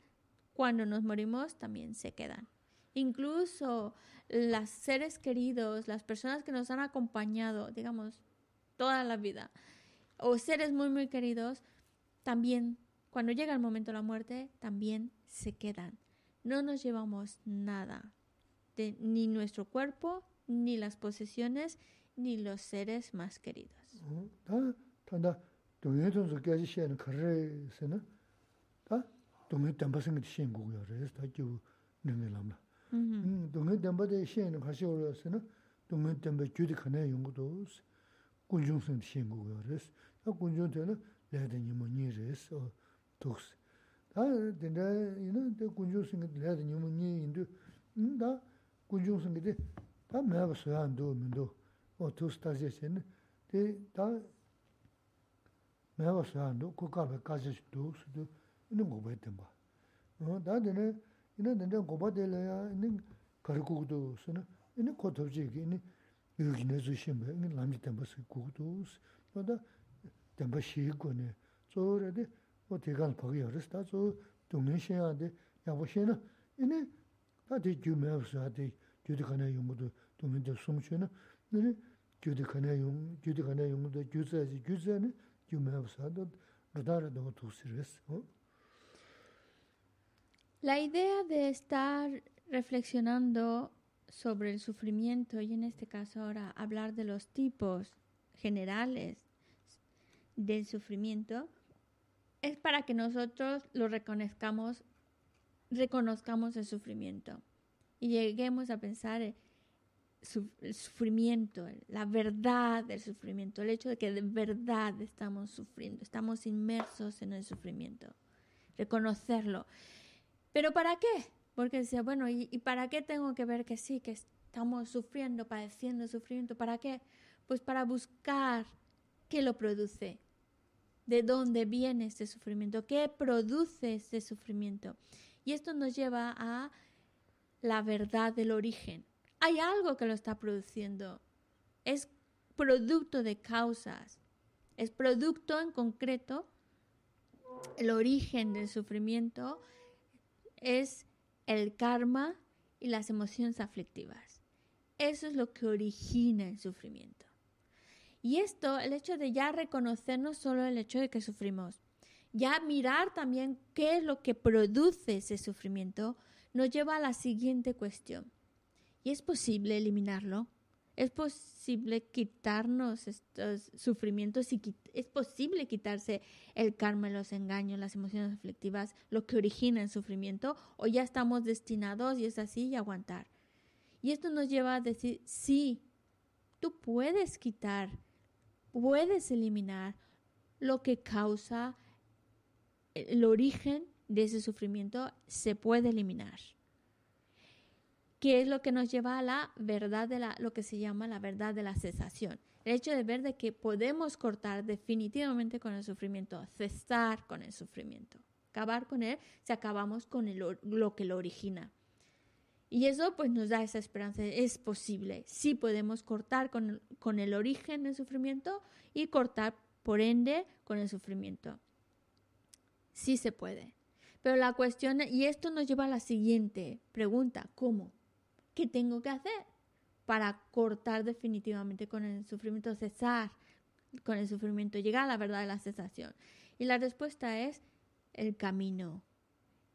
cuando nos morimos también se quedan. Incluso los seres queridos, las personas que nos han acompañado, digamos, toda la vida, o seres muy, muy queridos, también, cuando llega el momento de la muerte, también se quedan. No nos llevamos nada, de, ni nuestro cuerpo, ni las posesiones, ni los seres más queridos. 다 매가 소양 도면도 어 투스타제 신데 데다 매가 소양 도 국가에 가지 도 수도 있는 거 봐야 된다. 어 다들네 이는 된다 고바델야 있는 거르고도 쓰는 이는 고토지 이니 여기네 주신 거 이는 남지 담바스 고도 너다 담바시 거네 저래데 어 대간 거기 열었다 저 동네 시야데 야보시는 이니 다들 규매서 하대 nē, inē kō tō zhē kī, inē yu kī nē zhū shē mbē, inē lām jī tēmbā sī kū kū tō sī, tā tēmbā shē kō nē, tsō rē tē, o tē kān pā kī yā rē sī tā, tsō tō ngē shē yā tē, yā bā shē nā, inē tā tē gyū mē bā suyā tē, gyudi khanaya yungudu gyudi gyudi khanaya yungudu gyuzaji gyuzani, gyumayabasado, radara dawa tuksiris. La idea de estar reflexionando sobre el sufrimiento y en este caso ahora hablar de los tipos generales del sufrimiento es para que nosotros lo reconozcamos, reconozcamos el sufrimiento y lleguemos a pensar el, el sufrimiento, la verdad del sufrimiento, el hecho de que de verdad estamos sufriendo, estamos inmersos en el sufrimiento, reconocerlo. ¿Pero para qué? Porque decía, bueno, ¿y, para qué tengo que ver que sí, que estamos sufriendo, padeciendo sufrimiento? ¿Para qué? Pues para buscar qué lo produce, de dónde viene este sufrimiento, qué produce este sufrimiento. Y esto nos lleva a la verdad del origen. Hay algo que lo está produciendo. Es producto de causas. Es producto en concreto. El origen del sufrimiento es el karma y las emociones aflictivas. Eso es lo que origina el sufrimiento. Y esto, el hecho de ya reconocer no solo el hecho de que sufrimos, ya mirar también qué es lo que produce ese sufrimiento, nos lleva a la siguiente cuestión. ¿Y es posible eliminarlo? ¿Es posible quitarnos estos sufrimientos y es posible quitarse el karma, los engaños, las emociones aflictivas, lo que origina el sufrimiento? ¿O ya estamos destinados y es así y aguantar? Y esto nos lleva a decir, sí, tú puedes quitar, puedes eliminar lo que causa el origen de ese sufrimiento, se puede eliminar que es lo que nos lleva a la verdad de la, lo que se llama la verdad de la cesación. El hecho de ver de que podemos cortar definitivamente con el sufrimiento, cesar con el sufrimiento, acabar con él si acabamos con lo que lo origina. Y eso pues nos da esa esperanza, es posible, sí podemos cortar con, con el origen del sufrimiento y cortar por ende con el sufrimiento. Sí se puede. Pero la cuestión, y esto nos lleva a la siguiente pregunta, ¿cómo? ¿qué tengo que hacer para cortar definitivamente con el sufrimiento, cesar con el sufrimiento, llegar a la verdad de la cesación? Y la respuesta es el camino.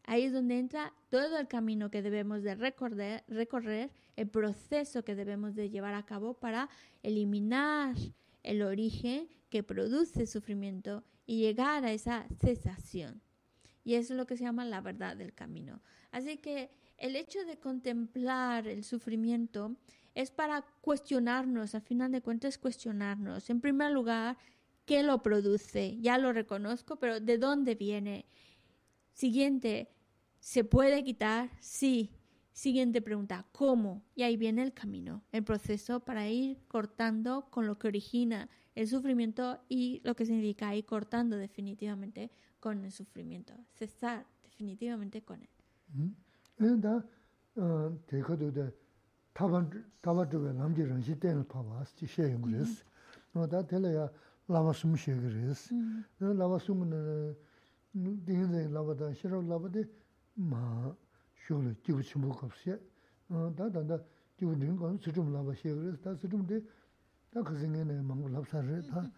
Ahí es donde entra todo el camino que debemos de recorrer, recorrer, el proceso que debemos de llevar a cabo para eliminar el origen que produce sufrimiento y llegar a esa cesación. Y eso es lo que se llama la verdad del camino. Así que el hecho de contemplar el sufrimiento es para cuestionarnos, al final de cuentas cuestionarnos. En primer lugar, ¿qué lo produce? Ya lo reconozco, pero ¿de dónde viene? Siguiente, ¿se puede quitar? Sí. Siguiente pregunta, ¿cómo? Y ahí viene el camino, el proceso para ir cortando con lo que origina el sufrimiento y lo que significa ir cortando definitivamente con el sufrimiento, cesar definitivamente con él. Da te kado de taban taban de namje ranji ten pa vas ti she yung res. No da tele ya lava sum she res. No lava sum ne ding de lava da shiro lava de ma shol ti bu chim bu kap she. Da da da ti bu ding kon sujum lava she res. Da sujum de da khazing ne mang lap sa re da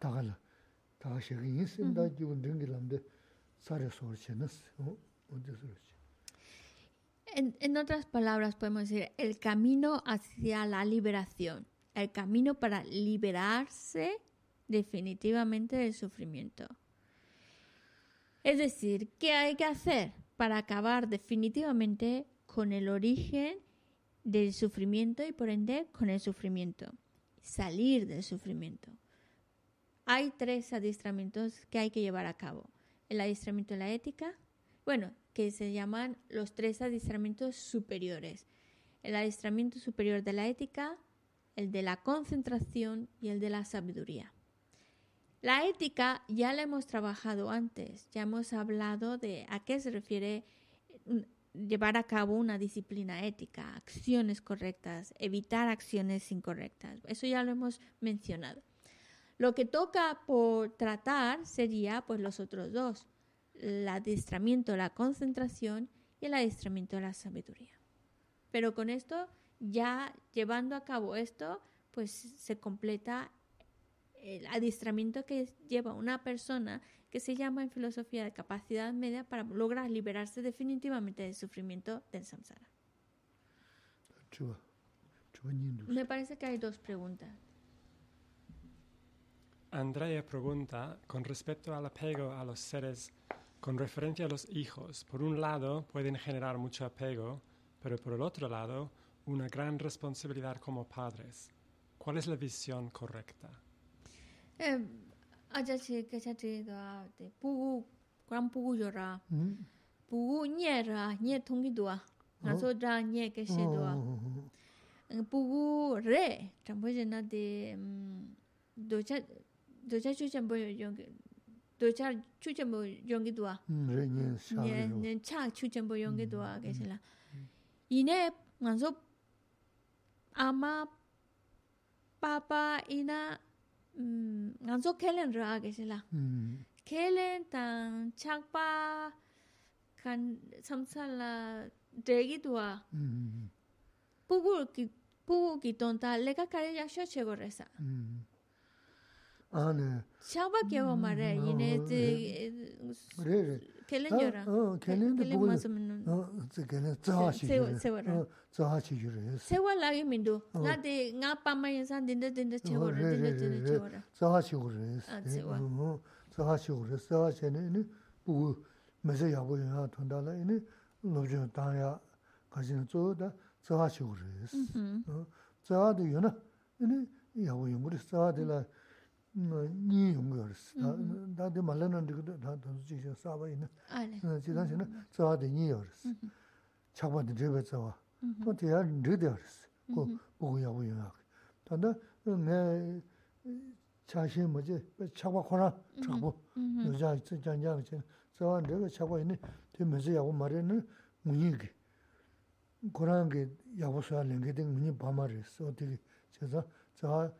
da En, otras palabras, podemos decir el camino hacia la liberación, el camino para liberarse definitivamente del sufrimiento. Es decir, ¿qué hay que hacer para acabar definitivamente con el origen del sufrimiento y por ende con el sufrimiento? Salir del sufrimiento. Hay tres adiestramientos que hay que llevar a cabo. El adiestramiento de la ética, bueno, que se llaman los tres adiestramientos superiores. El adiestramiento superior de la ética, el de la concentración y el de la sabiduría. La ética ya la hemos trabajado antes, ya hemos hablado de a qué se refiere llevar a cabo una disciplina ética, acciones correctas, evitar acciones incorrectas. Eso ya lo hemos mencionado. Lo que toca por tratar sería pues los otros dos, el adiestramiento de la concentración y el adiestramiento de la sabiduría. Pero con esto, ya llevando a cabo esto, pues se completa el adiestramiento que lleva una persona que se llama en filosofía de capacidad media para lograr liberarse definitivamente del sufrimiento del samsara. Me parece que hay dos preguntas. Andrea pregunta con respecto al apego a los seres con referencia a los hijos. Por un lado, pueden generar mucho apego, pero por el otro lado, una gran responsabilidad como padres. ¿Cuál es la visión correcta? Eh, chu chambo yong docha chuchen bo yongi, docha chuchen bo yongi duwa. Rengen sha yongi. Nen chak chuchen bo yongi duwa kachila. Ine nganzo ama, papa, ina nganzo kelen ra kachila. Kelen tang chakpa kan samsala degi duwa. Pugu ki, pugu ki tonta leka kare yaksho chego resa. Mm. 아네 Chakpa ke wa mare yine de 그래 kelen 그래 yora. 어 걔네도 Kelen 보고 masamen. 어 저게는 자하시 Se- se- se- 어 자하시 그래 Sewa lagi mindu. Nga de nga pama yansan dinda dinda chego ra dinda dinda chego ra. 자하시 그래 아, 세워. 어 자하시 그래 자하시는 부 매서 야보야 돈달라 이네 노저 다야 가지는 저다 자하시 그래 Mhm. 어 자하도 요나 이네 야보 용거리 자하들라 ni yungaris. Dādi malanan dhikda dhāntu jīshā sāba ina, jidāshina tsāwa di ni yaris. Chākpa di dhibba tsāwa. Tō tiyā dhikda yaris, kō bōgu yāgu yungāk. Tānda ngā chāshī maji chākpa khurā chākpo, yōjā jāngyāga chīna, tsāwa dhibba chākpa ina, tī maji yāgu mara ina ngūñi ki. Khurāngi yāgu suyā lingi di ngūñi bāma rīs. Tō tī chāsā tsāwa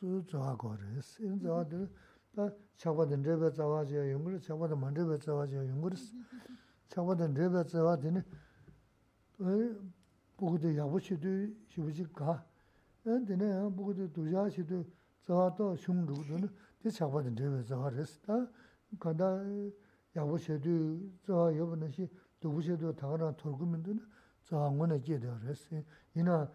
su zawa go res. In zawa dhiri pa chakwadan rebe zawa jaya yungri, chakwadan mandrebe zawa jaya yungri. Chakwadan rebe zawa dhini bukdi yabu shidu shibuji ka. Dhini bukdi duja shidu zawa to shung rugu dhini di chakwadan rebe zawa res. Ta kanda yabu shidu zawa yabu nashi dugu shidu tagarang torgu mindini zawa ngona jaya res. Ina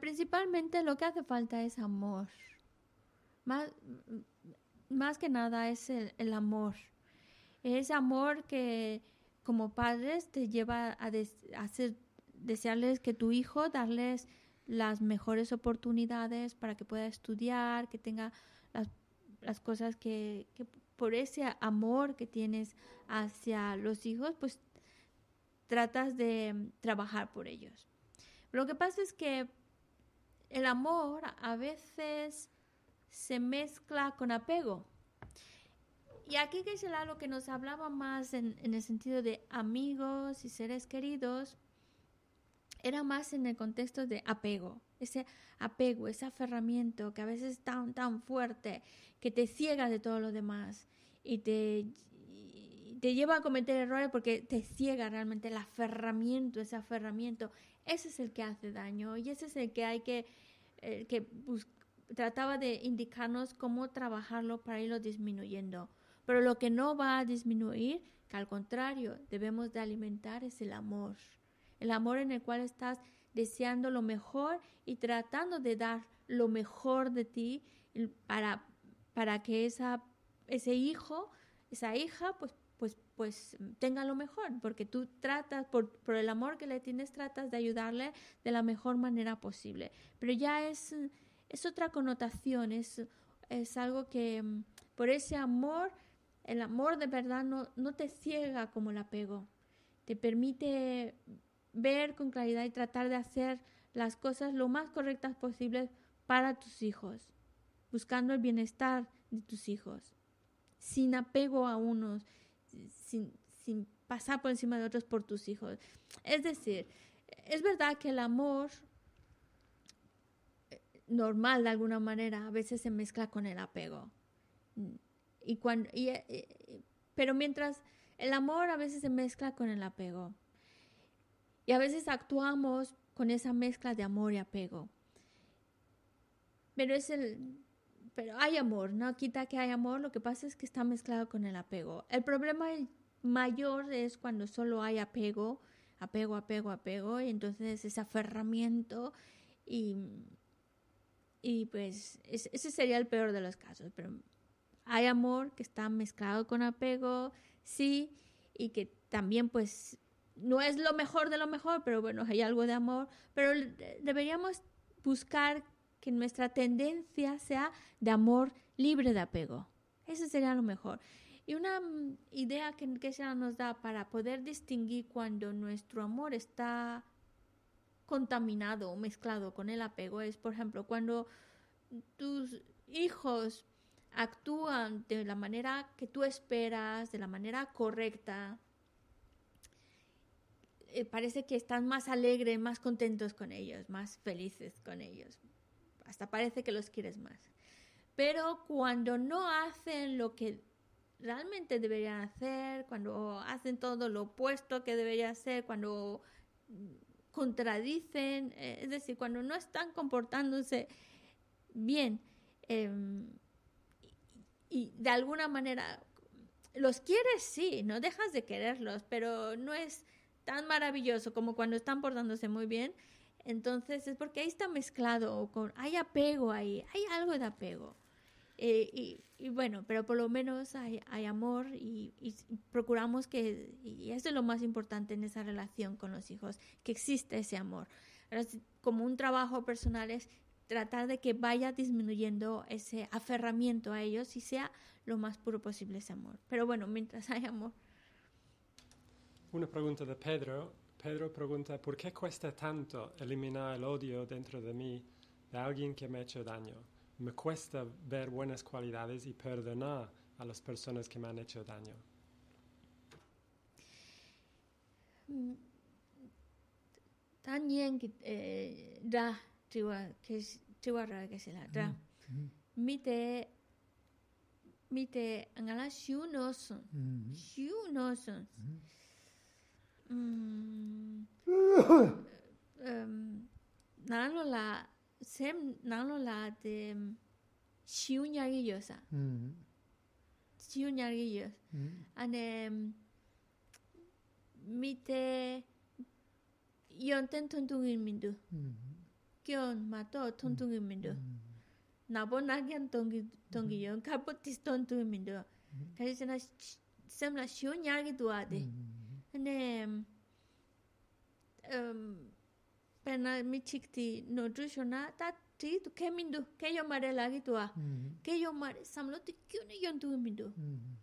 Principalmente lo que hace falta es amor. Más, más que nada es el, amor. Es amor que como padres te lleva a, hacer, desearles que tu hijo, darles las mejores oportunidades para que pueda estudiar, que tenga las, las cosas que, que por ese amor que tienes hacia los hijos, pues tratas de mm, trabajar por ellos. Lo que pasa es que el amor a veces se mezcla con apego. Y aquí será lo que nos hablaba más en, el sentido de amigos y seres queridos, era más en el contexto de apego. Ese apego, ese aferramiento que a veces es tan, tan fuerte que te ciega de todo lo demás y te, te lleva a cometer errores porque te ciega realmente el aferramiento, ese aferramiento. Ese es el que hace daño y ese es el que hay que, eh, que trataba de indicarnos cómo trabajarlo para irlo disminuyendo. Pero lo que no va a disminuir, que al contrario, debemos de alimentar es el amor. El amor en el cual estás deseando lo mejor y tratando de dar lo mejor de ti para, para que esa, ese hijo, esa hija, pues, pues, tenga lo mejor, porque tú tratas, por, por el amor que le tienes, tratas de ayudarle de la mejor manera posible. Pero ya es, es otra connotación, es, es algo que mm, por ese amor, el amor de verdad no, no te ciega como el apego, te permite ver con claridad y tratar de hacer las cosas lo más correctas posibles para tus hijos, buscando el bienestar de tus hijos, sin apego a unos, sin, pasar por encima de otros por tus hijos. Es decir, es verdad que el amor eh, normal de alguna manera a veces se mezcla con el apego. Y cuando, eh, eh, pero mientras el amor a veces se mezcla con el apego. Y a veces actuamos con esa mezcla de amor y apego. Pero es el pero hay amor, no quita que hay amor, lo que pasa es que está mezclado con el apego. El problema mayor es cuando solo hay apego, apego, apego, apego, y entonces ese aferramiento y, y pues ese sería el peor de los casos, pero hay amor que está mezclado con apego, sí, y que también pues no es lo mejor de lo mejor, pero bueno, hay algo de amor, pero deberíamos buscar que nuestra tendencia sea de amor libre de apego. Eso sería lo mejor. Y una mm, idea que, que se nos da para poder distinguir cuando nuestro amor está contaminado o mezclado con el apego es, por ejemplo, cuando tus hijos actúan de la manera que tú esperas, de la manera correcta, eh, parece que están más alegres, más contentos con ellos, más felices con ellos. Hasta parece que los quieres más. Pero cuando no hacen lo que realmente deberían hacer, cuando hacen todo lo opuesto que debería hacer, cuando contradicen, eh, es decir, cuando no están comportándose bien em, y, de alguna manera los quieres, sí, no dejas de quererlos, pero no es tan maravilloso como cuando están portándose muy bien. Entonces es porque ahí está mezclado, con, hay apego ahí, hay algo de apego. Eh, y, bueno, pero por lo menos hay, amor y, procuramos que, y eso es lo más importante en esa relación con los hijos, que existe ese amor. como un trabajo personal es tratar de que vaya disminuyendo ese aferramiento a ellos y sea lo más puro posible ese amor. Pero bueno, mientras hay amor. Una pregunta de Pedro. Pedro pregunta, ¿por qué cuesta tanto eliminar el odio dentro de mí de alguien que me ha hecho daño? me cuesta ver buenas cualidades y perdonar a las personas que me han hecho daño. También da tiwa que tiwa ra que se la da. Mite mite angala no no. nālo lā, sēm nālo lā dē shīw nyārgi yōsā. Shīw nyārgi yōs. Anē mī tē yōntēn tōntūngi mīndu. Kion mā tō tōntūngi mīndu. Nābo nāgyān tōngi yōn, kāpo tīs tōntūngi mīndu. Kāshī chana sēm lā shīw nyārgi duwā dē. Mm -hmm. ane pena mi chikti no tu shona ta ti mm-hmm. mm-hmm. mm-hmm. tu ke min du ke yo mare lagi tua ke yo mare samlo ti kyu ne yon tu min du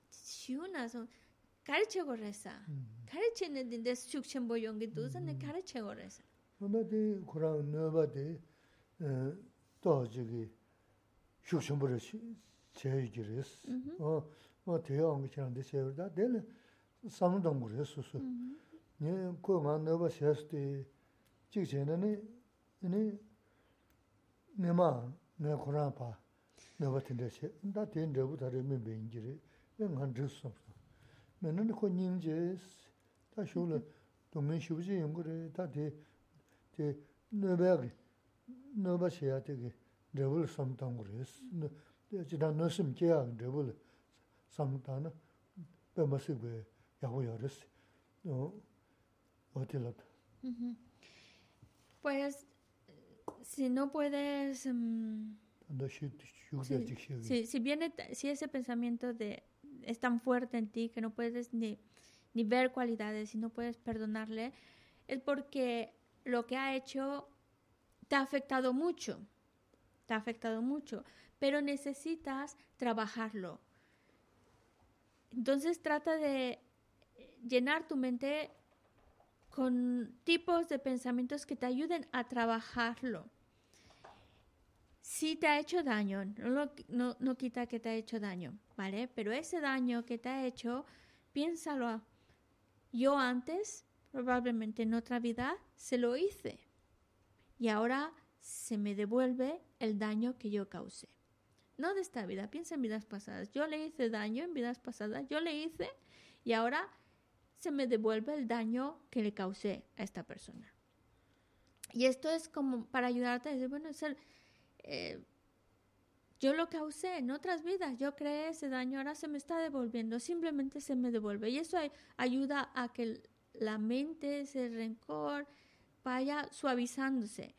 shiu na so kare che go resa kare che ne din des chuk chen bo yong gi du sa ne kare che go resa ona di kura no ba de to ji gi chuk chen bo re che yu gi res. O o te yo ang chi de se da. De samdang kore susu. Nye ko nga naba shayasti chik chayna ni, ni nima nga kurang pa naba tinda shay. Da ten drabu tari mi bengi re, me nga dhris samsa. Me nani ko nying jayas, da shukla dungin shubji yungu re, da te, te naba naba shayati ki drabu samdang kore. Jida nasim kaya drabu samdang na, pe masik baya. Pues, si no puedes... Um, si, si, viene, si ese pensamiento de, es tan fuerte en ti que no puedes ni, ni ver cualidades y no puedes perdonarle, es porque lo que ha hecho te ha afectado mucho, te ha afectado mucho, pero necesitas trabajarlo. Entonces trata de llenar tu mente con tipos de pensamientos que te ayuden a trabajarlo. Si te ha hecho daño, no, no, quita que te ha hecho daño, ¿vale? Pero ese daño que te ha hecho, piénsalo. Yo antes, probablemente en otra vida, se lo hice. Y ahora se me devuelve el daño que yo causé. No de esta vida, piensa en vidas pasadas. Yo le hice daño en vidas pasadas, yo le hice y ahora se me devuelve el daño que le causé a esta persona. Y esto es como para ayudarte a decir, bueno, eh, yo lo causé en otras vidas, yo creé ese daño, ahora se me está devolviendo, simplemente se me devuelve. Y eso ayuda a que la mente, ese rencor, vaya suavizándose.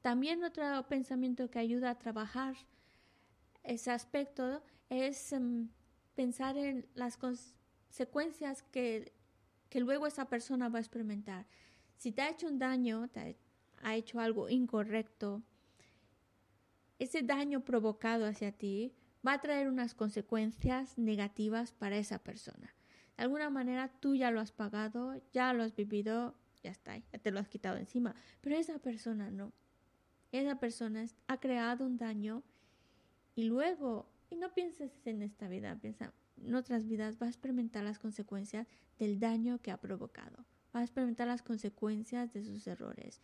También otro pensamiento que ayuda a trabajar ese aspecto es em, pensar en las consecuencias que, que, luego esa persona va a experimentar. Si te ha hecho un daño, te ha hecho algo incorrecto, ese daño provocado hacia ti va a traer unas consecuencias negativas para esa persona. De alguna manera tú ya lo has pagado, ya lo has vivido, ya está, ya te lo has quitado encima, pero esa persona no. Esa persona ha creado un daño y luego, y no pienses en esta vida, piensa en otras vidas, va a experimentar las consecuencias del daño que ha provocado, va a experimentar las consecuencias de sus errores.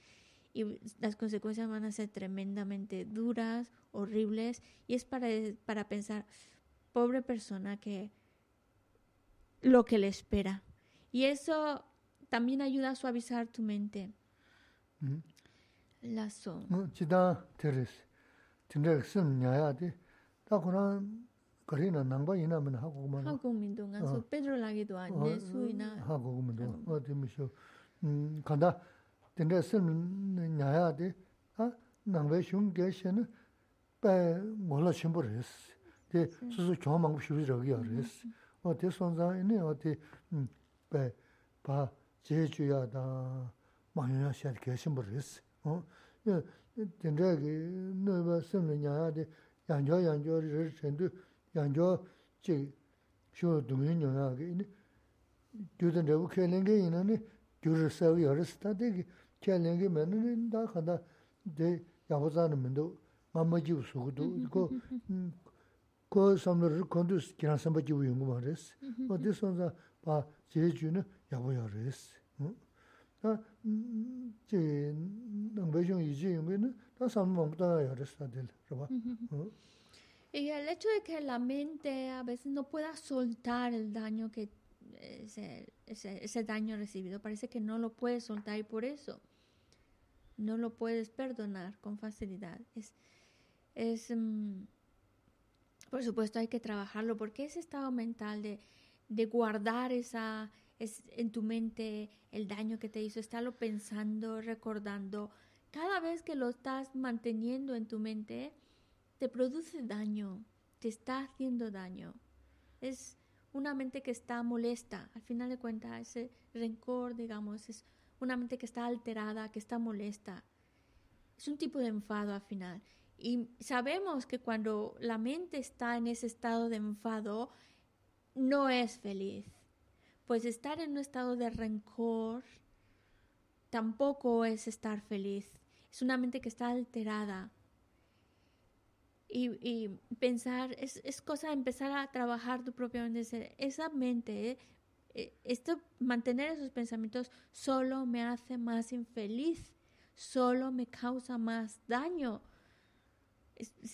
Y las consecuencias van a ser tremendamente duras, horribles, y es para, para pensar, pobre persona que lo que le espera. Y eso también ayuda a suavizar tu mente. Lazo. Chida teres. Tindra sim nyaya de. Ta kuna karina nangba ina mina haku kuma. Haku mindo nga so Pedro lagi doa ne su ina. Haku kuma do. O de misho. Kanda tindra sim nyaya de. Ha nangba shung ge she ne. Pa ngola chimbo res. De susu kyoma mangu shiru ragi ya res. O de sonza ine o de pa pa 제주야 다 마녀야 샤르 개심버스 어 된다게 너가 섬는 야야데 양조 양조 전도 양조 지 쇼도면 영하게 이네 교든 레고 켈랭게 이나네 교르서 여르스타데 켈랭게 맨은 다 가다 데 야보자는 면도 mammaji usugudu ko ko samlar kondus kiran sambaji uyungu mares o de sonza pa jeju ne yabo yares ta je nang be jong yiji yung ne ta sam mong ta yares ta del roba y el hecho de que la mente a veces no pueda soltar el daño que ese, ese, daño recibido parece que no lo puedes soltar y por eso no lo puedes perdonar con facilidad. Es es, um, por supuesto, hay que trabajarlo, porque ese estado mental de, de guardar esa, es, en tu mente el daño que te hizo, estarlo pensando, recordando, cada vez que lo estás manteniendo en tu mente, te produce daño, te está haciendo daño. Es una mente que está molesta, al final de cuentas, ese rencor, digamos, es una mente que está alterada, que está molesta. Es un tipo de enfado al final. Y sabemos que cuando la mente está en ese estado de enfado, no es feliz. Pues estar en un estado de rencor tampoco es estar feliz. Es una mente que está alterada. Y, pensar, es, es, cosa de empezar a trabajar tu propia mente. Esa mente, eh, esto, mantener esos pensamientos solo me hace más infeliz, solo me causa más daño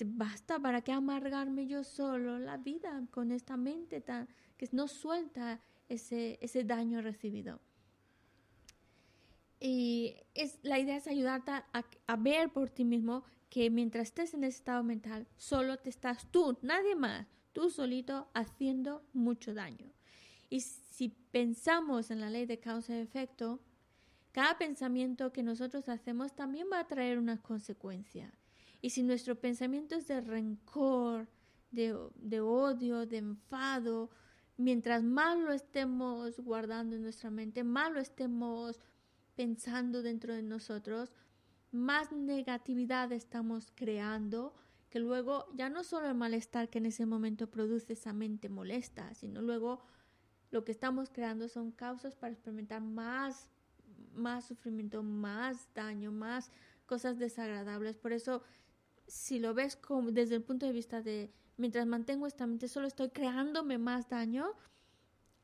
basta, ¿para qué amargarme yo solo la vida con esta mente tan, que no suelta ese, ese daño recibido? Y es, la idea es ayudarte a, ver por ti mismo que mientras estés en ese estado mental, solo te estás tú, nadie más, tú solito haciendo mucho daño. Y si pensamos en la ley de causa y efecto, cada pensamiento que nosotros hacemos también va a traer una consecuencia. Y si nuestro pensamiento es de rencor, de, odio, de enfado, mientras más lo estemos guardando en nuestra mente, más lo estemos pensando dentro de nosotros, más negatividad estamos creando, que luego ya no solo el malestar que en ese momento produce esa mente molesta, sino luego lo que estamos creando son causas para experimentar más, más sufrimiento, más daño, más cosas desagradables. Por eso si lo ves como desde el punto de vista de mientras mantengo esta mente solo estoy creándome más daño,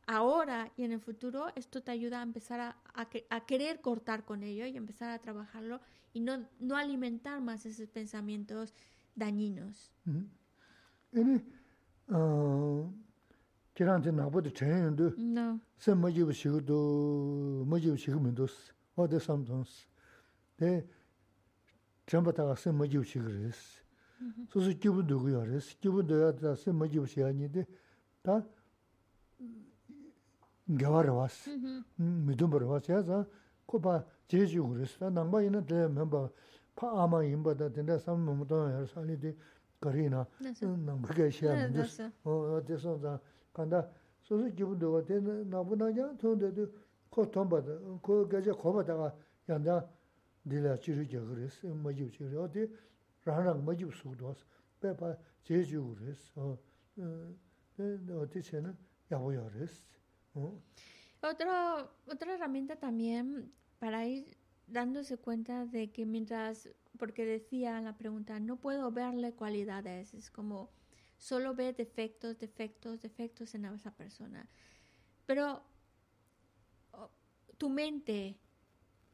ahora y en el futuro esto te ayuda a empezar a, a, querer cortar con ello y empezar a trabajarlo y no, no alimentar más esos pensamientos dañinos. Ini, kiranzi nāpa tu chayi yandu, san majibu shigu du, majibu shigu mindus, wade samdons. De, chamba taga san majibu shigu res. Susu kibu dugu ya res, kibu duya da san majibu shigu ya nidi, ta, gyawa rawas, midumba rawas ya za, 코바 제주 그랬어. 남바이는 대 멤버 파 아마 임바다 된다 삼모도 할 살이디 거리나 응 그게 시야 어 어디서 다 간다 소소 기분도 되는 나보다냐 돈데도 코 돈바다 그 가지 거바다가 양자 딜라 치르지 그랬어 뭐지 치르 어디 라랑 뭐지 수도 왔어 빼봐 제주 그랬어 어 어디서는 야보야 그랬어 어 Otra, otra herramienta también para ir dándose cuenta de que mientras, porque decía la pregunta, no puedo verle cualidades, es como solo ve defectos, defectos, defectos en esa persona. Pero tu mente,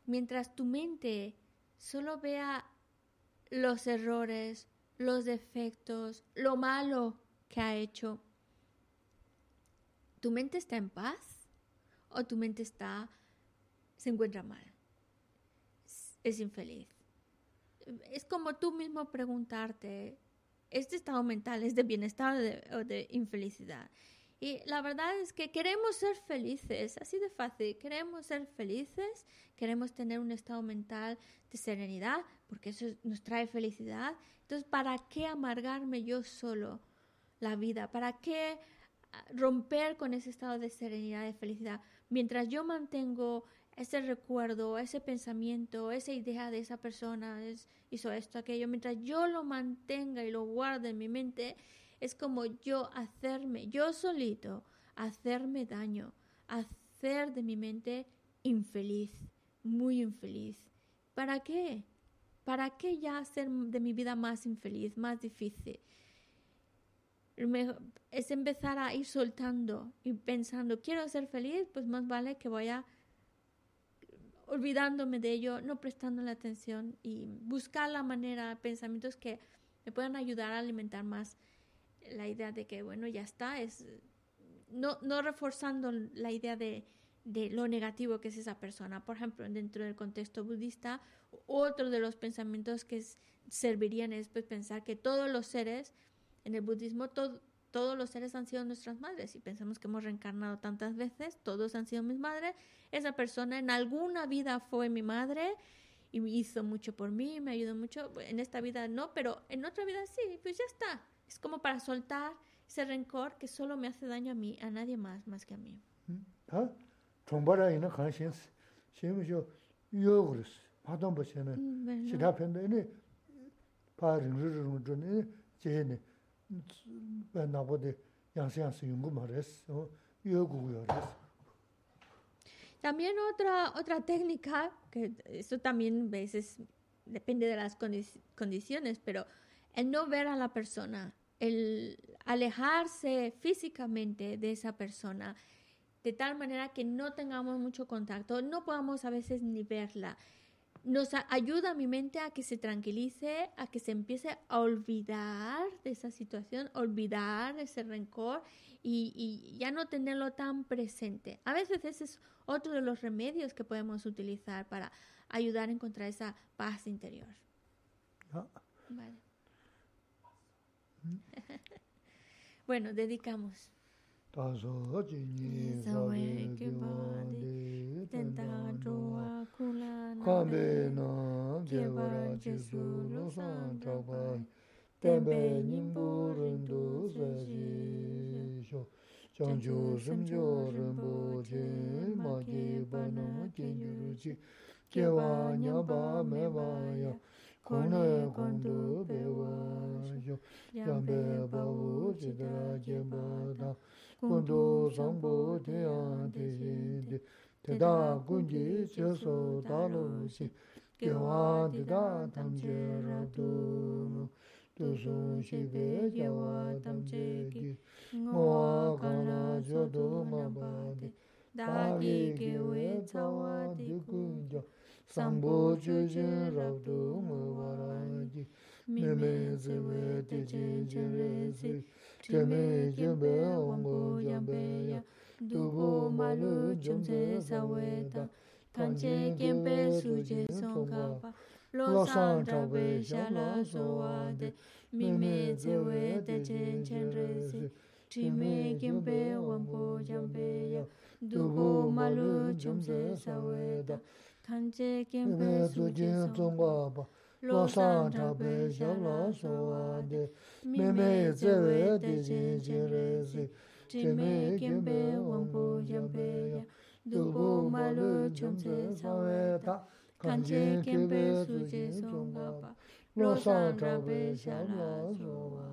mientras tu mente solo vea los errores, los defectos, lo malo que ha hecho, ¿tu mente está en paz? o tu mente está, se encuentra mal, es, infeliz. Es como tú mismo preguntarte, ¿este estado mental es de bienestar o de, infelicidad? Y la verdad es que queremos ser felices, así de fácil, queremos ser felices, queremos tener un estado mental de serenidad, porque eso nos trae felicidad. Entonces, ¿para qué amargarme yo solo la vida? ¿Para qué ah, romper con ese estado de serenidad, de felicidad? mientras yo mantengo ese recuerdo, ese pensamiento, esa idea de esa persona, hizo esto, aquello, mientras yo lo mantenga y lo guarde en mi mente, es como yo hacerme, yo solito, hacerme daño, hacer de mi mente infeliz, muy infeliz. ¿Para qué? ¿Para qué ya hacer de mi vida más infeliz, más difícil? es empezar a ir soltando y pensando, quiero ser feliz, pues más vale que vaya olvidándome de ello, no prestando la atención y buscar la manera, pensamientos que me puedan ayudar a alimentar más la idea de que, bueno, ya está, es no, no reforzando la idea de, de lo negativo que es esa persona. Por ejemplo, dentro del contexto budista, otro de los pensamientos que servirían es pues, pensar que todos los seres en el budismo todos los seres han sido nuestras madres y pensamos que hemos reencarnado tantas veces, todos han sido mis madres. Esa persona en alguna vida fue mi madre y hizo mucho por mí, me ayudó mucho. En esta vida no, pero en otra vida sí, pues ya está. Es como para soltar ese rencor que solo me hace daño a mí, a nadie más, más que a mí. ¿Ah? También otra, otra técnica, que eso también veces depende de las condiciones, pero el no ver a la persona, el alejarse físicamente de esa persona, de tal manera que no tengamos mucho contacto, no podamos a veces ni verla nos ayuda a mi mente a que se tranquilice, a que se empiece a olvidar de esa situación, olvidar ese rencor y, ya no tenerlo tan presente. A veces ese es otro de los remedios que podemos utilizar para ayudar a encontrar esa paz interior. Ah. bueno, dedicamos. 다소 진이 사웨기바데 텐타조와 쿨라나 카베나 제바라 제수로 산타바 템베 님부른도 세지쇼 장조 심조름보 제마기바노 진유르지 제와냐바 메바야 kone kondu bewa yo, yambe bawu jidra jemba dang, kundu sambu teya teyindi, teda kunji cheso talo si, gewa teda tamche ratu, tusun shibe gewa tamche ki, mowa kana jodo mabade, dagi gewe cawa dikunja, sambu chujin rabdu mubaragi, mime ziwe techen chen resi, chime jimbe ongo jambe ya. dubu malu jumze saweta kanche kempe suje songkapa lo san chabe shala soade mime zewe de. chen chen resi chime kempe ombu jambe ya. dubu malu jumze saweta kanche kempe suje songkapa lo san ta pe sha la so wa de me me ze we de ji ji re zi ti me kim pe wang po yan pe ya du bo ma lo chum tse sa we ta kan je kim pe su je song ga pa lo san ta pe sha la so wa